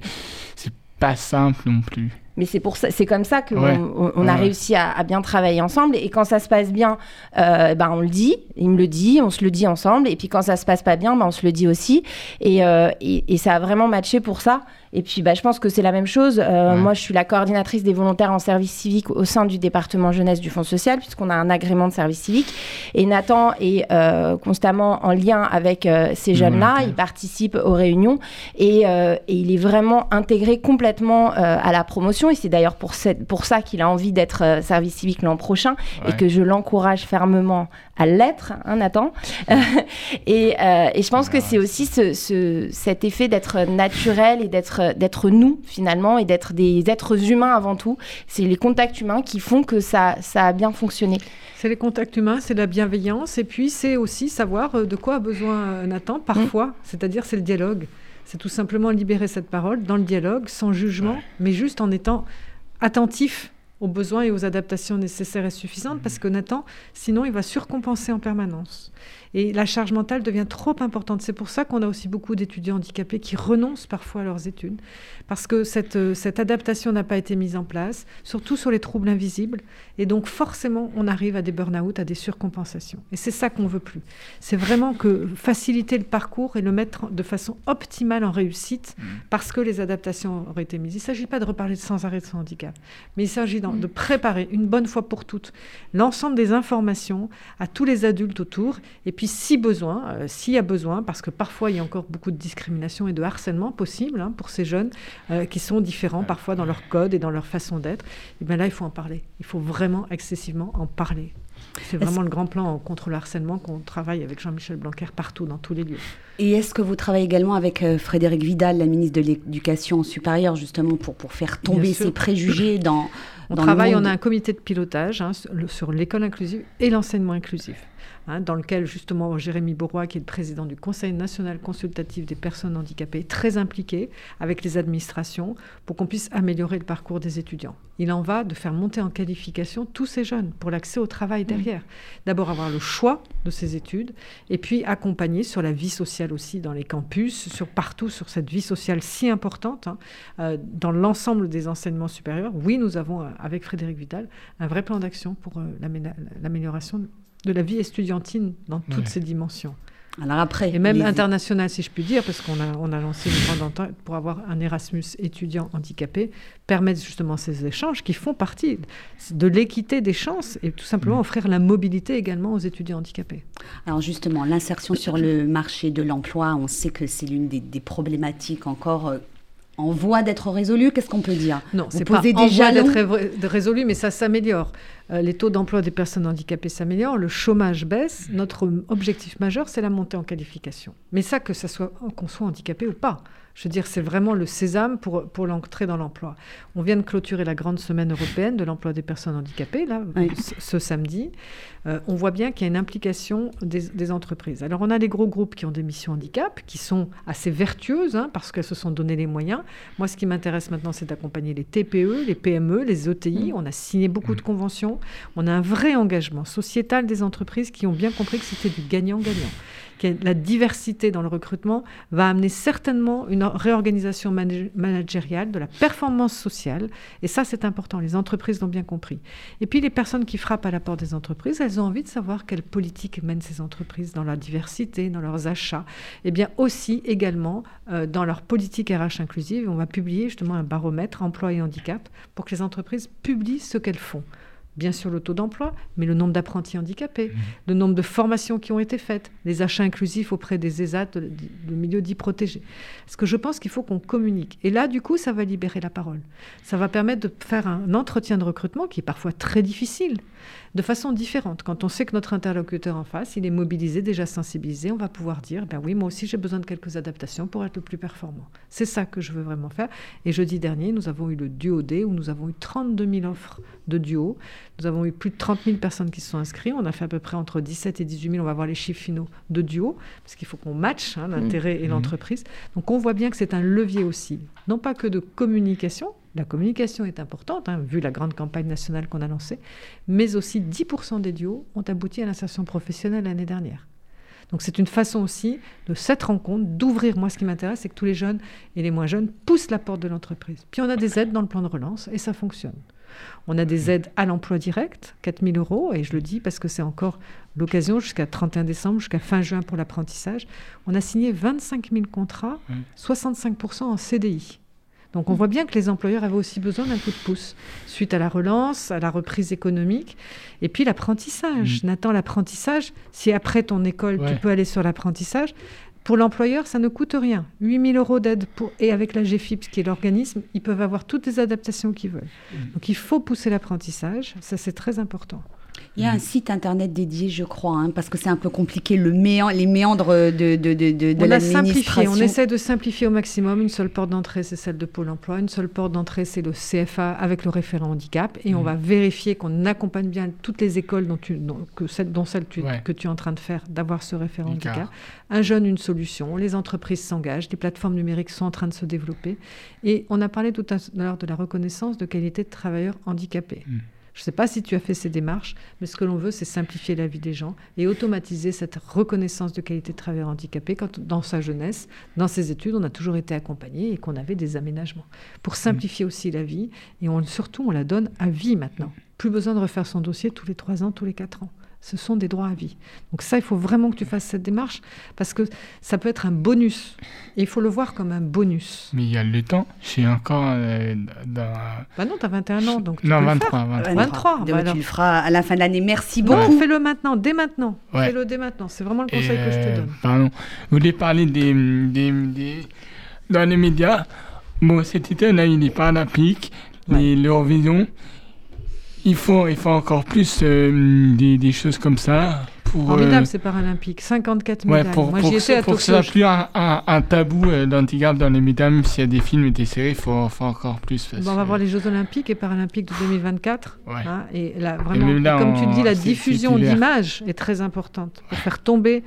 J: c'est pas simple non plus.
K: Mais c'est pour ça, c'est comme ça qu'on on, a réussi à, bien travailler ensemble. Et quand ça se passe bien, euh, ben on le dit, il me le dit, on se le dit ensemble. Et puis quand ça se passe pas bien, ben on se le dit aussi. Et, euh, et, et ça a vraiment matché pour ça. Et puis, bah, je pense que c'est la même chose. Euh, moi, je suis la coordinatrice des volontaires en service civique au sein du département jeunesse du Fonds social, puisqu'on a un agrément de service civique. Et Nathan est euh, constamment en lien avec euh, ces jeunes-là. Il participe aux réunions et, et, il est vraiment intégré complètement à la promotion. Et c'est d'ailleurs pour, pour ça qu'il a envie d'être service civique l'an prochain et que je l'encourage fermement à l'être, hein, Nathan. et, et, je pense que c'est aussi ce, ce, cet effet d'être naturel et d'être d'être nous finalement et d'être des êtres humains avant tout. C'est les contacts humains qui font que ça, ça a bien fonctionné.
C: C'est les contacts humains, c'est la bienveillance et puis c'est aussi savoir euh, de quoi a besoin euh, Nathan parfois, mm. c'est-à-dire c'est le dialogue. C'est tout simplement libérer cette parole dans le dialogue, sans jugement, mais juste en étant attentif aux besoins et aux adaptations nécessaires et suffisantes, parce que Nathan, sinon, il va surcompenser en permanence. Et la charge mentale devient trop importante. C'est pour ça qu'on a aussi beaucoup d'étudiants handicapés qui renoncent parfois à leurs études, parce que cette, euh, cette adaptation n'a pas été mise en place, surtout sur les troubles invisibles. Et donc forcément, on arrive à des burn-out, à des surcompensations. Et c'est ça qu'on veut plus. C'est vraiment que faciliter le parcours et le mettre de façon optimale en réussite, mmh. parce que les adaptations auraient été mises. Il ne s'agit pas de reparler sans arrêt de son handicap, mais il s'agit de préparer une bonne fois pour toutes l'ensemble des informations à tous les adultes autour, et puis si besoin, euh, s'il y a besoin, parce que parfois il y a encore beaucoup de discrimination et de harcèlement possible hein, pour ces jeunes euh, qui sont différents parfois dans leur code et dans leur façon d'être, et bien là il faut en parler. Il faut vraiment excessivement en parler. C'est vraiment le grand plan contre le harcèlement qu'on travaille avec Jean-Michel Blanquer partout, dans tous les lieux.
B: Et est-ce que vous travaillez également avec euh, Frédéric Vidal, la ministre de l'Éducation supérieure, justement pour, pour faire tomber ces préjugés dans...
C: On travaille, on a un comité de pilotage hein, sur l'école inclusive et l'enseignement inclusif. Hein, dans lequel justement Jérémy Bourrois, qui est le président du Conseil national consultatif des personnes handicapées, très impliqué avec les administrations pour qu'on puisse améliorer le parcours des étudiants. Il en va de faire monter en qualification tous ces jeunes pour l'accès au travail derrière. D'abord avoir le choix de ces études et puis accompagner sur la vie sociale aussi dans les campus, sur partout sur cette vie sociale si importante hein, euh, dans l'ensemble des enseignements supérieurs. Oui, nous avons euh, avec Frédéric Vidal un vrai plan d'action pour euh, l'amélioration de la vie estudiantine dans toutes ses dimensions.
B: Alors après,
C: et même international, si je puis dire, parce qu'on a, on a lancé une grande entente pour avoir un Erasmus étudiant handicapé, permettre justement ces échanges qui font partie de l'équité des chances et tout simplement mm. offrir la mobilité également aux étudiants handicapés.
B: Alors justement, l'insertion sur le marché de l'emploi, on sait que c'est l'une des, des, problématiques encore euh, en voie d'être résolu, qu'est-ce qu'on peut dire?
C: Non, c'est pas en voie d'être résolu, mais ça s'améliore. Euh, les taux d'emploi des personnes handicapées s'améliorent, le chômage baisse. Notre objectif majeur, c'est la montée en qualification. Mais ça, que ça soit qu'on soit handicapé ou pas. Je veux dire, c'est vraiment le sésame pour, pour l'entrée dans l'emploi. On vient de clôturer la grande semaine européenne de l'emploi des personnes handicapées, là, ce, samedi. Euh, on voit bien qu'il y a une implication des, entreprises. Alors, on a les gros groupes qui ont des missions handicap, qui sont assez vertueuses, hein, parce qu'elles se sont donné les moyens. Moi, ce qui m'intéresse maintenant, c'est d'accompagner les TPE, les PME, les ETI. On a signé beaucoup de conventions. On a un vrai engagement sociétal des entreprises qui ont bien compris que c'était du gagnant-gagnant la diversité dans le recrutement va amener certainement une réorganisation managériale de la performance sociale. Et ça, c'est important. Les entreprises l'ont bien compris. Et puis, les personnes qui frappent à la porte des entreprises, elles ont envie de savoir quelle politique mènent ces entreprises dans la diversité, dans leurs achats, et bien aussi également euh, dans leur politique RH inclusive. On va publier justement un baromètre emploi et handicap pour que les entreprises publient ce qu'elles font bien sûr le taux d'emploi, mais le nombre d'apprentis handicapés, mmh. le nombre de formations qui ont été faites, les achats inclusifs auprès des ESAT, le milieu dit protégé. Parce que je pense qu'il faut qu'on communique. Et là, du coup, ça va libérer la parole. Ça va permettre de faire un entretien de recrutement qui est parfois très difficile, de façon différente. Quand on sait que notre interlocuteur en face, il est mobilisé, déjà sensibilisé, on va pouvoir dire, ben oui, moi aussi j'ai besoin de quelques adaptations pour être le plus performant. C'est ça que je veux vraiment faire. Et jeudi dernier, nous avons eu le Duo D, où nous avons eu 32 000 offres de duo. Nous avons eu plus de 30 000 personnes qui se sont inscrites. On a fait à peu près entre 17 et 18 000, on va voir les chiffres finaux, de duo, parce qu'il faut qu'on matche hein, l'intérêt et mmh. l'entreprise. Donc on voit bien que c'est un levier aussi, non pas que de communication, la communication est importante, hein, vu la grande campagne nationale qu'on a lancée, mais aussi 10% des duos ont abouti à l'insertion professionnelle l'année dernière. Donc c'est une façon aussi de cette rencontre, d'ouvrir. Moi, ce qui m'intéresse, c'est que tous les jeunes et les moins jeunes poussent la porte de l'entreprise. Puis on a des aides dans le plan de relance et ça fonctionne. On a des aides à l'emploi direct, 4 000 euros, et je le dis parce que c'est encore l'occasion jusqu'à 31 décembre, jusqu'à fin juin pour l'apprentissage. On a signé 25 000 contrats, 65% en CDI. Donc on voit bien que les employeurs avaient aussi besoin d'un coup de pouce suite à la relance, à la reprise économique et puis l'apprentissage. Mm. Nathan, l'apprentissage, si après ton école tu peux aller sur l'apprentissage, pour l'employeur, ça ne coûte rien. 8 000 euros d'aide pour... et avec la GFIPS, qui est l'organisme, ils peuvent avoir toutes les adaptations qu'ils veulent. Mm. Donc il faut pousser l'apprentissage, ça c'est très important.
B: Il y a un site internet dédié, je crois, hein, parce que c'est un peu compliqué, le méan- les méandres de, de, de, de, de
C: on a simplifié,
B: l'administration.
C: on essaie de simplifier au maximum. Une seule porte d'entrée, c'est celle de Pôle emploi. Une seule porte d'entrée, c'est le CFA avec le référent handicap. Et on
J: Mhm.
C: va vérifier qu'on accompagne bien toutes les écoles dont, tu, dont, que celle, dont celle tu-
J: Ouais.
C: que tu es en train de faire, d'avoir ce référent handicap. Un jeune, une solution. Les entreprises s'engagent. Les plateformes numériques sont en train de se développer. Et on a parlé tout à l'heure de la reconnaissance de qualité de travailleurs handicapés.
J: Mm.
C: Je ne sais pas si tu as fait ces démarches, mais ce que l'on veut, c'est simplifier la vie des gens et automatiser cette reconnaissance de qualité de travailleur handicapé quand, dans sa jeunesse, dans ses études, on a toujours été accompagné et qu'on avait des aménagements. Pour simplifier aussi la vie, et on, surtout, on la donne à vie maintenant. Plus besoin de refaire son dossier tous les trois ans, tous les quatre ans. Ce sont des droits à vie. Donc ça, il faut vraiment que tu fasses cette démarche parce que ça peut être un bonus. Et il faut le voir comme un bonus.
J: Mais il y a le temps. Je suis encore euh, dans.
C: Bah non, tu as 21 ans, donc tu
J: Non,
C: peux le
J: 23,
C: faire.
J: 23.
C: 23,
B: Donc,
C: bah alors.
B: tu le feras à la fin de l'année. Merci
C: Non,
B: beaucoup.
C: fais-le maintenant, dès maintenant.
J: Ouais.
C: Fais-le dès maintenant. C'est vraiment le
J: Et,
C: conseil que je te
J: euh,
C: donne.
J: Pardon. Vous voulez parler des, des, des- Dans les médias, bon, cet été, on a eu les Paralympiques, les l'Eurovision. Il faut, il faut encore plus euh, des, des choses comme ça. Pour,
C: Formidable,
J: euh,
C: ces Paralympiques. 54
J: Ouais,
C: médailles.
J: pour,
C: Moi, j'y
J: que
C: étais
J: ça-
C: à
J: pour que ça soit plus un, un, un tabou euh, d'handicap dans les médias, même s'il y a des films et des séries, il faut, faut encore plus.
C: Bon, on va
J: que-
C: voir les Jeux Olympiques et Paralympiques de 2024.
J: Ouais.
C: hein, et là, vraiment,
J: même là,
C: et comme tu
J: on-
C: dis, la diffusion d'images est très importante pour faire tomber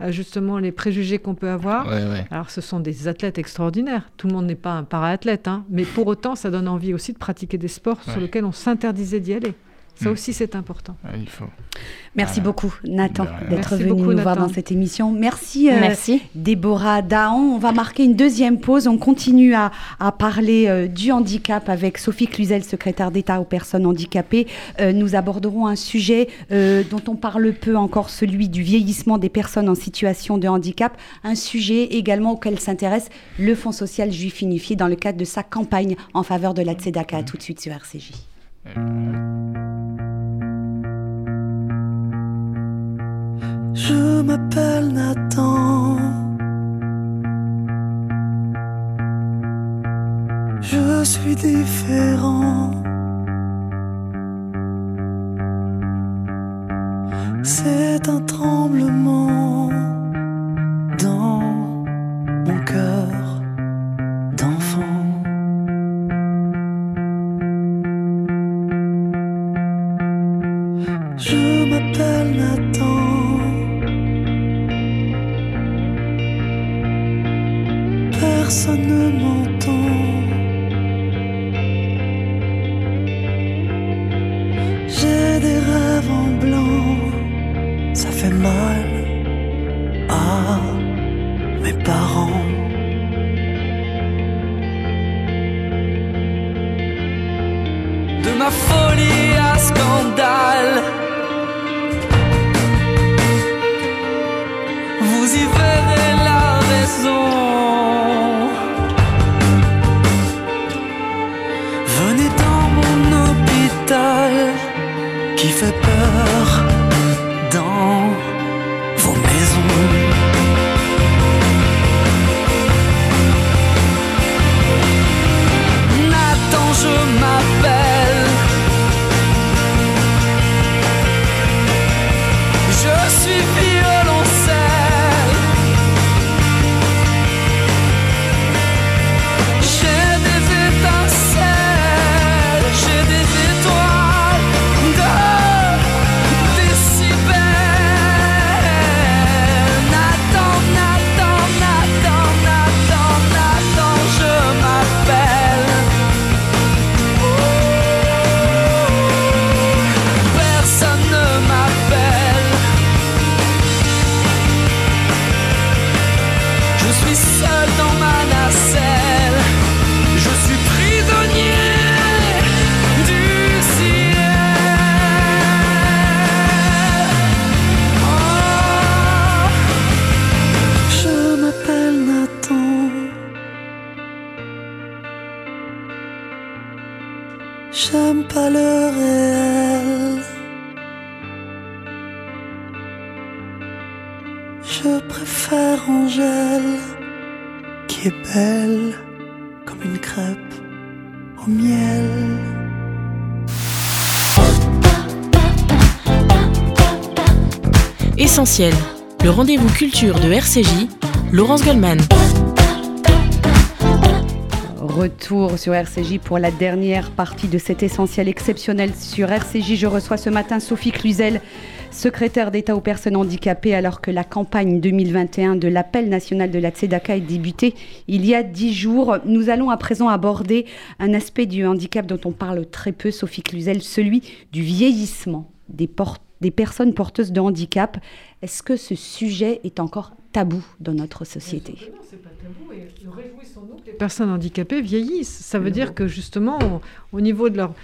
C: euh, justement les préjugés qu'on peut avoir.
J: Ouais, ouais.
C: Alors, ce sont des athlètes extraordinaires. Tout le monde n'est pas un para-athlète, hein, mais pour autant, ça donne envie aussi de pratiquer des sports sur
J: Ouais.
C: lesquels on s'interdisait d'y aller. Ça
J: Mm.
C: aussi, c'est important.
J: Ouais, il faut.
B: Merci
J: Voilà.
B: beaucoup, Nathan, d'être venu
C: beaucoup,
B: nous voir dans cette émission. Merci, euh,
K: Merci.
B: Déborah Dahan. On va marquer une deuxième pause. On continue à, à parler euh, du handicap avec Sophie Cluzel, secrétaire d'État aux personnes handicapées. Euh, nous aborderons un sujet euh, dont on parle peu encore, celui du vieillissement des personnes en situation de handicap. Un sujet également auquel s'intéresse le Fonds social juif unifié dans le cadre de sa campagne en faveur de la Tzedaka. À tout de suite sur RCJ.
L: Je m'appelle Nathan. Je suis différent. C'est un tremblement dans mon cœur Je m'appelle Nathan. Personne ne m'entend. J'ai des rêves en blanc. Ça fait mal à mes parents. Je préfère Angèle, qui est belle comme une crêpe au miel.
A: Essentiel, le rendez-vous culture de RCJ, Laurence Goldman.
B: Retour sur RCJ pour la dernière partie de cet essentiel exceptionnel sur RCJ. Je reçois ce matin Sophie Cluzel, secrétaire d'État aux personnes handicapées, alors que la campagne 2021 de l'appel national de la Tzedaka est débutée il y a dix jours. Nous allons à présent aborder un aspect du handicap dont on parle très peu, Sophie Cluzel, celui du vieillissement des, des personnes porteuses de handicap. Est-ce que ce sujet est encore tabou dans notre société?
C: Non, c'est pas tabou. Et réjouissons-nous que les personnes handicapées vieillissent. Ça veut dire que justement, au niveau de leur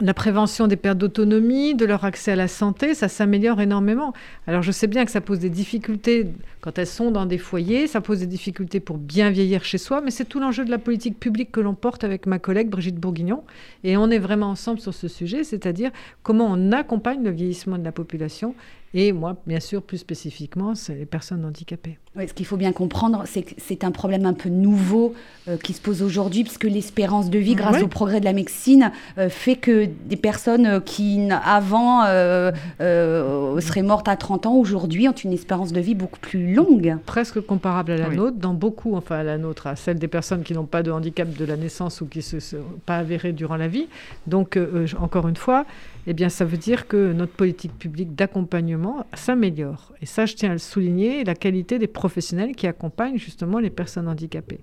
C: la prévention des pertes d'autonomie, de leur accès à la santé, ça s'améliore énormément. Alors je sais bien que ça pose des difficultés quand elles sont dans des foyers, ça pose des difficultés pour bien vieillir chez soi, mais c'est tout l'enjeu de la politique publique que l'on porte avec ma collègue Brigitte Bourguignon. Et on est vraiment ensemble sur ce sujet, c'est-à-dire comment on accompagne le vieillissement de la population et moi, bien sûr, plus spécifiquement, c'est les personnes handicapées.
B: Oui, ce qu'il faut bien comprendre, c'est que c'est un problème un peu nouveau euh, qui se pose aujourd'hui, puisque l'espérance de vie, grâce au progrès de la médecine, euh, fait que des personnes euh, qui, avant, seraient mortes à 30 ans, aujourd'hui ont une espérance de vie beaucoup plus longue.
C: Presque comparable à la nôtre, dans beaucoup, enfin à la nôtre, à celle des personnes qui n'ont pas de handicap de la naissance ou qui ne se sont pas avérées durant la vie. Donc, encore une fois, eh bien, ça veut dire que notre politique publique d'accompagnement s'améliore. Et ça, je tiens à le souligner, la qualité des professionnels qui accompagnent justement les personnes handicapées.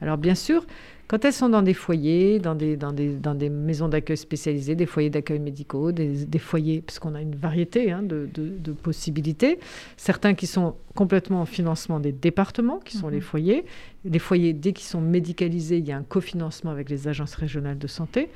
C: Alors, bien sûr, quand elles sont dans des foyers, dans des, dans des, dans des maisons d'accueil spécialisées, des foyers d'accueil médicaux, des, des foyers, puisqu'on a une variété hein, de, de, de, possibilités, certains qui sont complètement en financement des départements, qui sont mmh. les foyers. Les foyers, dès qu'ils sont médicalisés, il y a un cofinancement avec les agences régionales de santé.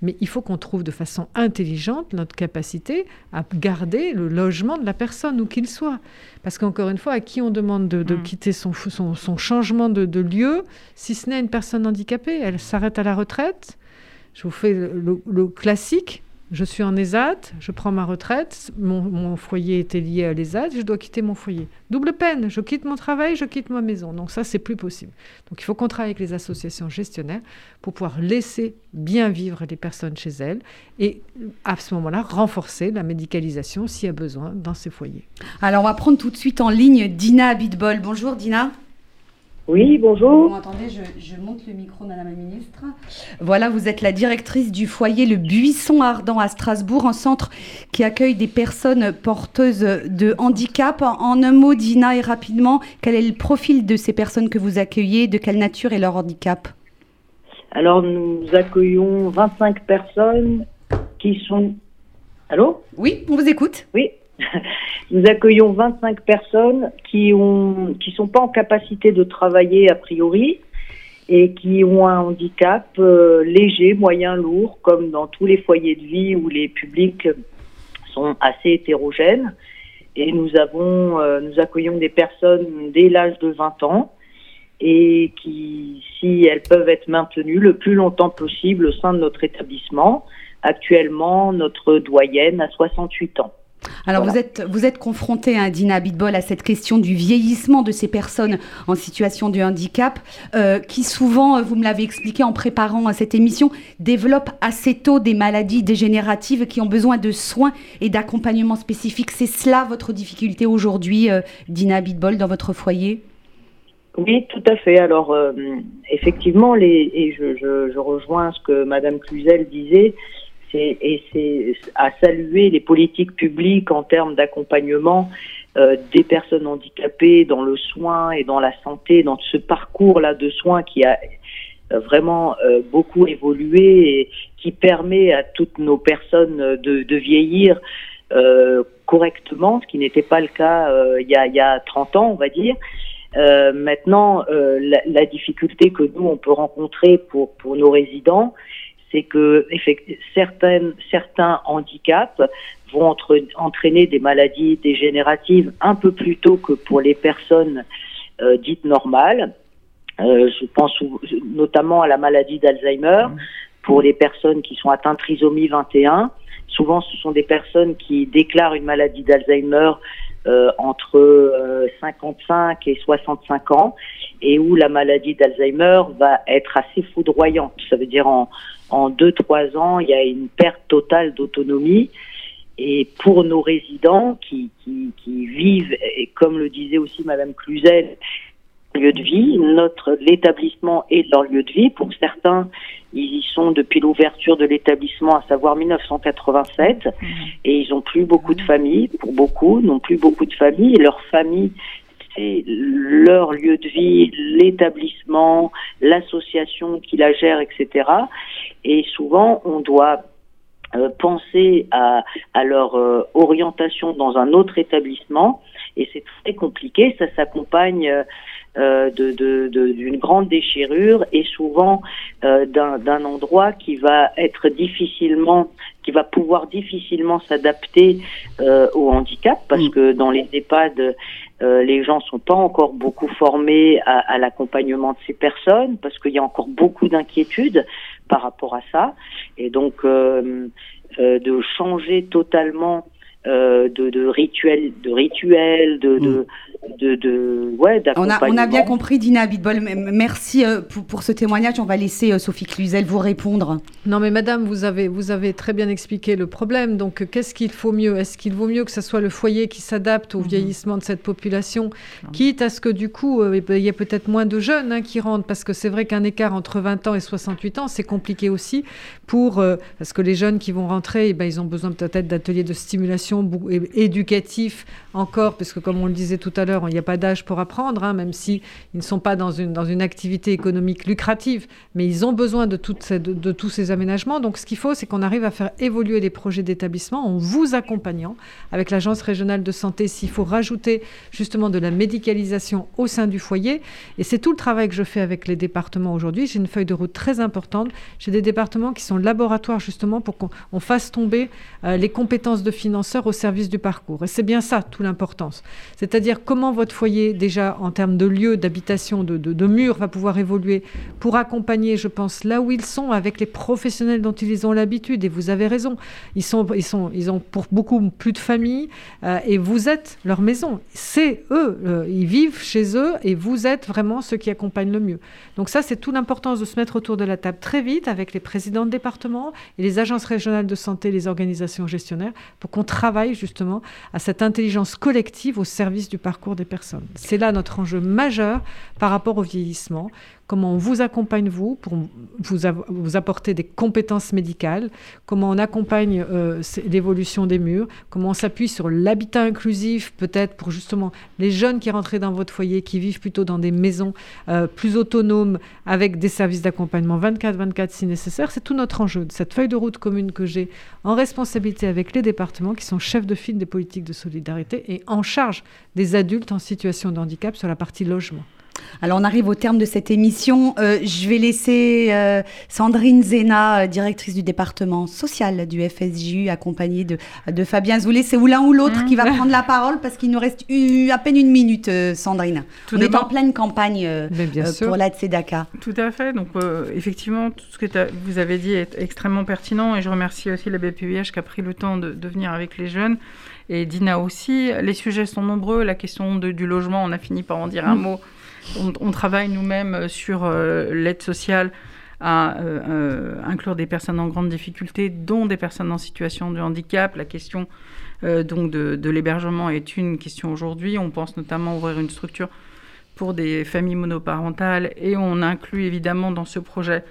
C: Mais il faut qu'on trouve de façon intelligente notre capacité à garder le logement de la personne, où qu'il soit. Parce qu'encore une fois, à qui on demande de, de mmh. quitter son, son, son changement de, de lieu, si ce n'est une personne handicapée? Elle s'arrête à la retraite? Je vous fais le, le, classique. Je suis en ESAT, je prends ma retraite, mon, foyer était lié à l'ESAT, je dois quitter mon foyer. Double peine, je quitte mon travail, je quitte ma maison. Donc ça, c'est plus possible. Donc il faut qu'on travaille avec les associations gestionnaires pour pouvoir laisser bien vivre les personnes chez elles et à ce moment-là, renforcer la médicalisation s'il y a besoin dans ces foyers.
B: Alors on va prendre tout de suite en ligne Dina Abitbol. Bonjour Dina.
M: Oui, bonjour.
B: Bon, attendez, je, je, monte le micro, Madame la Ministre. Voilà, vous êtes la directrice du foyer Le Buisson Ardent à Strasbourg, un centre qui accueille des personnes porteuses de handicap. En un mot, Dina, et rapidement, quel est le profil de ces personnes que vous accueillez? De quelle nature est leur handicap?
M: Alors, nous accueillons 25 personnes qui sont... Allô?
B: Oui, on vous écoute.
M: Oui, nous accueillons 25 personnes qui ont sont pas en capacité de travailler a priori et qui ont un handicap euh, léger, moyen, lourd, comme dans tous les foyers de vie où les publics sont assez hétérogènes. Et nous avons, euh, nous accueillons des personnes dès l'âge de 20 ans et qui, si elles peuvent être maintenues le plus longtemps possible au sein de notre établissement, actuellement notre doyenne a 68 ans.
B: Alors voilà. vous êtes vous êtes confronté à Dina Bitbol à cette question du vieillissement de ces personnes en situation de handicap euh, qui souvent vous me l'avez expliqué en préparant cette émission développent assez tôt des maladies dégénératives qui ont besoin de soins et d'accompagnement spécifique. C'est cela votre difficulté aujourd'hui euh, Dina Bitbol dans votre foyer?
M: Oui, tout à fait. Alors, euh, effectivement, les, et je, je, je, rejoins ce que Madame Cluzel disait, et c'est à saluer les politiques publiques en termes d'accompagnement euh, des personnes handicapées dans le soin et dans la santé, dans ce parcours-là de soins qui a euh, vraiment euh, beaucoup évolué et qui permet à toutes nos personnes de, vieillir correctement, ce qui n'était pas le cas il, y a, il y a 30 ans, on va dire. Maintenant, la, difficulté que nous, on peut rencontrer pour nos résidents, c'est que certaines, certains handicaps vont entre, entraîner des maladies dégénératives un peu plus tôt que pour les personnes euh, dites normales. Euh, je pense notamment à la maladie d'Alzheimer pour les personnes qui sont atteintes trisomie 21. Souvent, ce sont des personnes qui déclarent une maladie d'Alzheimer euh, entre euh, 55 et 65 ans et où la maladie d'Alzheimer va être assez foudroyante. Ça veut dire en, en deux trois ans, il y a une perte totale d'autonomie Et pour nos résidents qui, qui, qui vivent, et comme le disait aussi Madame Cluzel, lieu de vie, notre l'établissement est leur lieu de vie. Pour certains, ils y sont depuis l'ouverture de l'établissement, à savoir 1987, et ils n'ont plus beaucoup de famille. Pour beaucoup, n'ont plus beaucoup de famille. Et leur famille, leur lieu de vie, l'établissement, l'association qui la gère, etc. Et souvent, on doit euh, penser à, à leur euh, orientation dans un autre établissement et c'est très compliqué. Ça s'accompagne euh, de, de, de- d'une grande déchirure et souvent euh, d'un, endroit qui va être difficilement, qui va pouvoir difficilement s'adapter euh, au handicap parce que dans les EHPAD, euh, les gens sont pas encore beaucoup formés à, à l'accompagnement de ces personnes parce qu'il y a encore beaucoup d'inquiétudes par rapport à ça et donc euh, de changer totalement euh, de, de rituel, de rituel, de, de, de, de- ouais,
B: On a, on a
M: d'accompagnement.
B: bien compris, Dina Abitbol. Merci euh, pour, pour ce témoignage. On va laisser euh, Sophie Cluzel vous répondre.
C: Non, mais madame, vous avez, vous avez très bien expliqué le problème. Donc, qu'est-ce qu'il faut mieux? Est-ce qu'il vaut mieux que ce soit le foyer qui s'adapte au vieillissement de cette population, quitte à ce que, du coup, euh, il y ait peut-être moins de jeunes hein, qui rentrent Parce que c'est vrai qu'un écart entre 20 ans et 68 ans, c'est compliqué aussi. Pour, euh, parce que les jeunes qui vont rentrer, eh ben, ils ont besoin peut-être d'ateliers de stimulation éducatifs encore, parce que, comme on le disait tout à l'heure, il n'y a pas d'âge pour apprendre, hein, même si ne sont pas dans une, dans une activité économique lucrative, mais ils ont besoin de, de, tous ces aménagements. Donc, ce qu'il faut, c'est qu'on arrive à faire évoluer les projets d'établissement en vous accompagnant avec l'Agence régionale de santé s'il faut rajouter justement de la médicalisation au sein du foyer. Et c'est tout le travail que je fais avec les départements aujourd'hui. J'ai une feuille de route très importante. J'ai des départements qui sont laboratoires justement pour qu'on on fasse tomber euh, les compétences de financeurs au service du parcours. Et c'est bien ça, toute l'importance. C'est-à-dire comment votre foyer, déjà en termes de lieu, d'habitation, de, de, murs, va pouvoir évoluer pour accompagner, je pense, là où ils sont, avec les professionnels dont ils ont l'habitude. Et vous avez raison, ils, sont, ils, sont, ils ont pour beaucoup plus de famille euh, et vous êtes leur maison. C'est eux, euh, ils vivent chez eux et vous êtes vraiment ceux qui accompagnent le mieux. Donc ça, c'est toute l'importance de se mettre autour de la table très vite avec les présidents de département et les agences régionales de santé, les organisations gestionnaires, pour qu'on travaille justement à cette intelligence collective au service du parcours des personnes. C'est là notre enjeu majeur par rapport au vieillissement. Comment on vous accompagne, vous, pour vous, apporter des compétences médicales, comment on accompagne euh, l'évolution des murs, comment on s'appuie sur l'habitat inclusif, peut-être pour justement les jeunes qui rentrent dans votre foyer, qui vivent plutôt dans des maisons euh, plus autonomes, avec des services d'accompagnement 24-24 si nécessaire. C'est tout notre enjeu, de cette feuille de route commune que j'ai en responsabilité avec les départements qui sont chefs de file des politiques de solidarité et en charge des adultes en situation de handicap sur la partie logement.
B: Alors, on arrive au terme de cette émission. Euh, je vais laisser euh, Sandrine Zena, euh, directrice du département social du FSJU, accompagnée de, de Fabien Zoulet. C'est ou l'un ou l'autre qui va prendre la parole parce qu'il nous reste à peine une minute, euh, Sandrine.
N: Tout
B: on est en pleine campagne
C: bien
B: pour la Tzedaka.
N: Tout à fait. Donc, effectivement, tout ce que vous avez dit est extrêmement pertinent et je remercie aussi la BPUH qui a pris le temps de, de venir avec les jeunes et Dina aussi. Les sujets sont nombreux. La question de- du logement, on a fini par en dire un
O: Mm.
N: mot. On, travaille nous-mêmes euh, sur euh, l'aide sociale à euh, inclure des personnes en grande difficulté, dont des personnes en situation de handicap. La question donc de, l'hébergement est une question aujourd'hui. On pense notamment ouvrir une structure pour des familles monoparentales et on inclut évidemment dans ce projet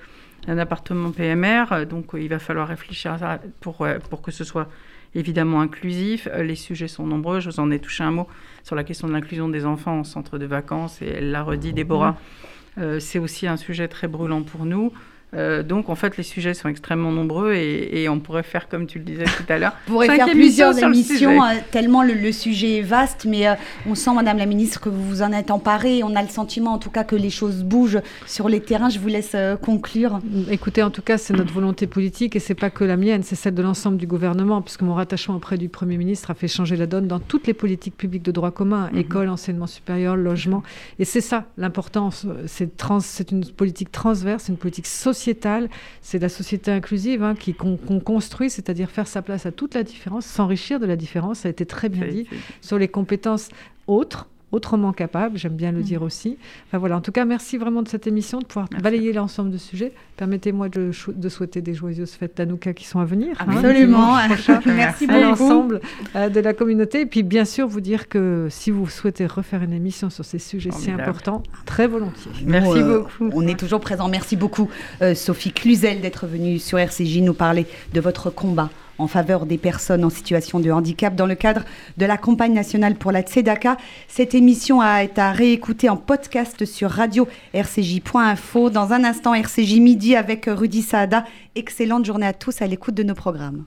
N: un appartement PMR. Donc il va falloir réfléchir à ça pour que ce soit évidemment inclusif. Euh, Les sujets sont nombreux. Je vous en ai touché un mot sur la question de l'inclusion des enfants en centre de vacances et elle l'a redit, Déborah. Euh, c'est aussi un sujet très brûlant pour nous. Euh, donc en fait, les sujets sont extrêmement nombreux et, et on pourrait faire, comme tu le disais tout à l'heure,
B: On pourrait faire plusieurs
N: le
B: émissions,
N: sujet.
B: euh, tellement le, le sujet est vaste, mais euh, on sent, Madame la Ministre, que vous vous en êtes emparée. On a le sentiment, en tout cas, que les choses bougent sur les terrains. Je vous laisse euh, conclure.
C: Écoutez, en tout cas, c'est notre volonté politique et c'est pas que la mienne, c'est celle de l'ensemble du gouvernement, puisque mon rattachement auprès du Premier ministre a fait changer la donne dans toutes les politiques publiques de droit commun, école, enseignement supérieur, logement. Et c'est ça l'importance. C'est trans, c'est une politique transverse, une politique sociétale. C'est la société inclusive hein, qu'on construit, c'est-à-dire faire sa place à toute la différence, s'enrichir de la différence. Ça a été très bien dit sur les compétences autres autrement capables, j'aime bien le dire aussi. Enfin voilà, en tout cas, merci vraiment de cette émission, de pouvoir balayer l'ensemble de sujets. Permettez-moi de, souhaiter des joyeuses fêtes d'Anouka qui sont à venir. hein,
B: Absolument. Merci
C: à
B: beaucoup.
C: l'ensemble euh, de la communauté. Et puis bien sûr, vous dire que si vous souhaitez refaire une émission sur ces sujets si
B: Formidable.
C: importants, très volontiers.
B: Nous, euh, On est toujours présent. Merci beaucoup, euh, Sophie Cluzel, d'être venue sur RCJ nous parler de votre combat en faveur des personnes en situation de handicap dans le cadre de la campagne nationale pour la Tzedaka. Cette émission a été à réécouter en podcast sur radio rcj.info. Dans un instant, RCJ midi avec Rudy Saada. Excellente journée à tous à l'écoute de nos programmes.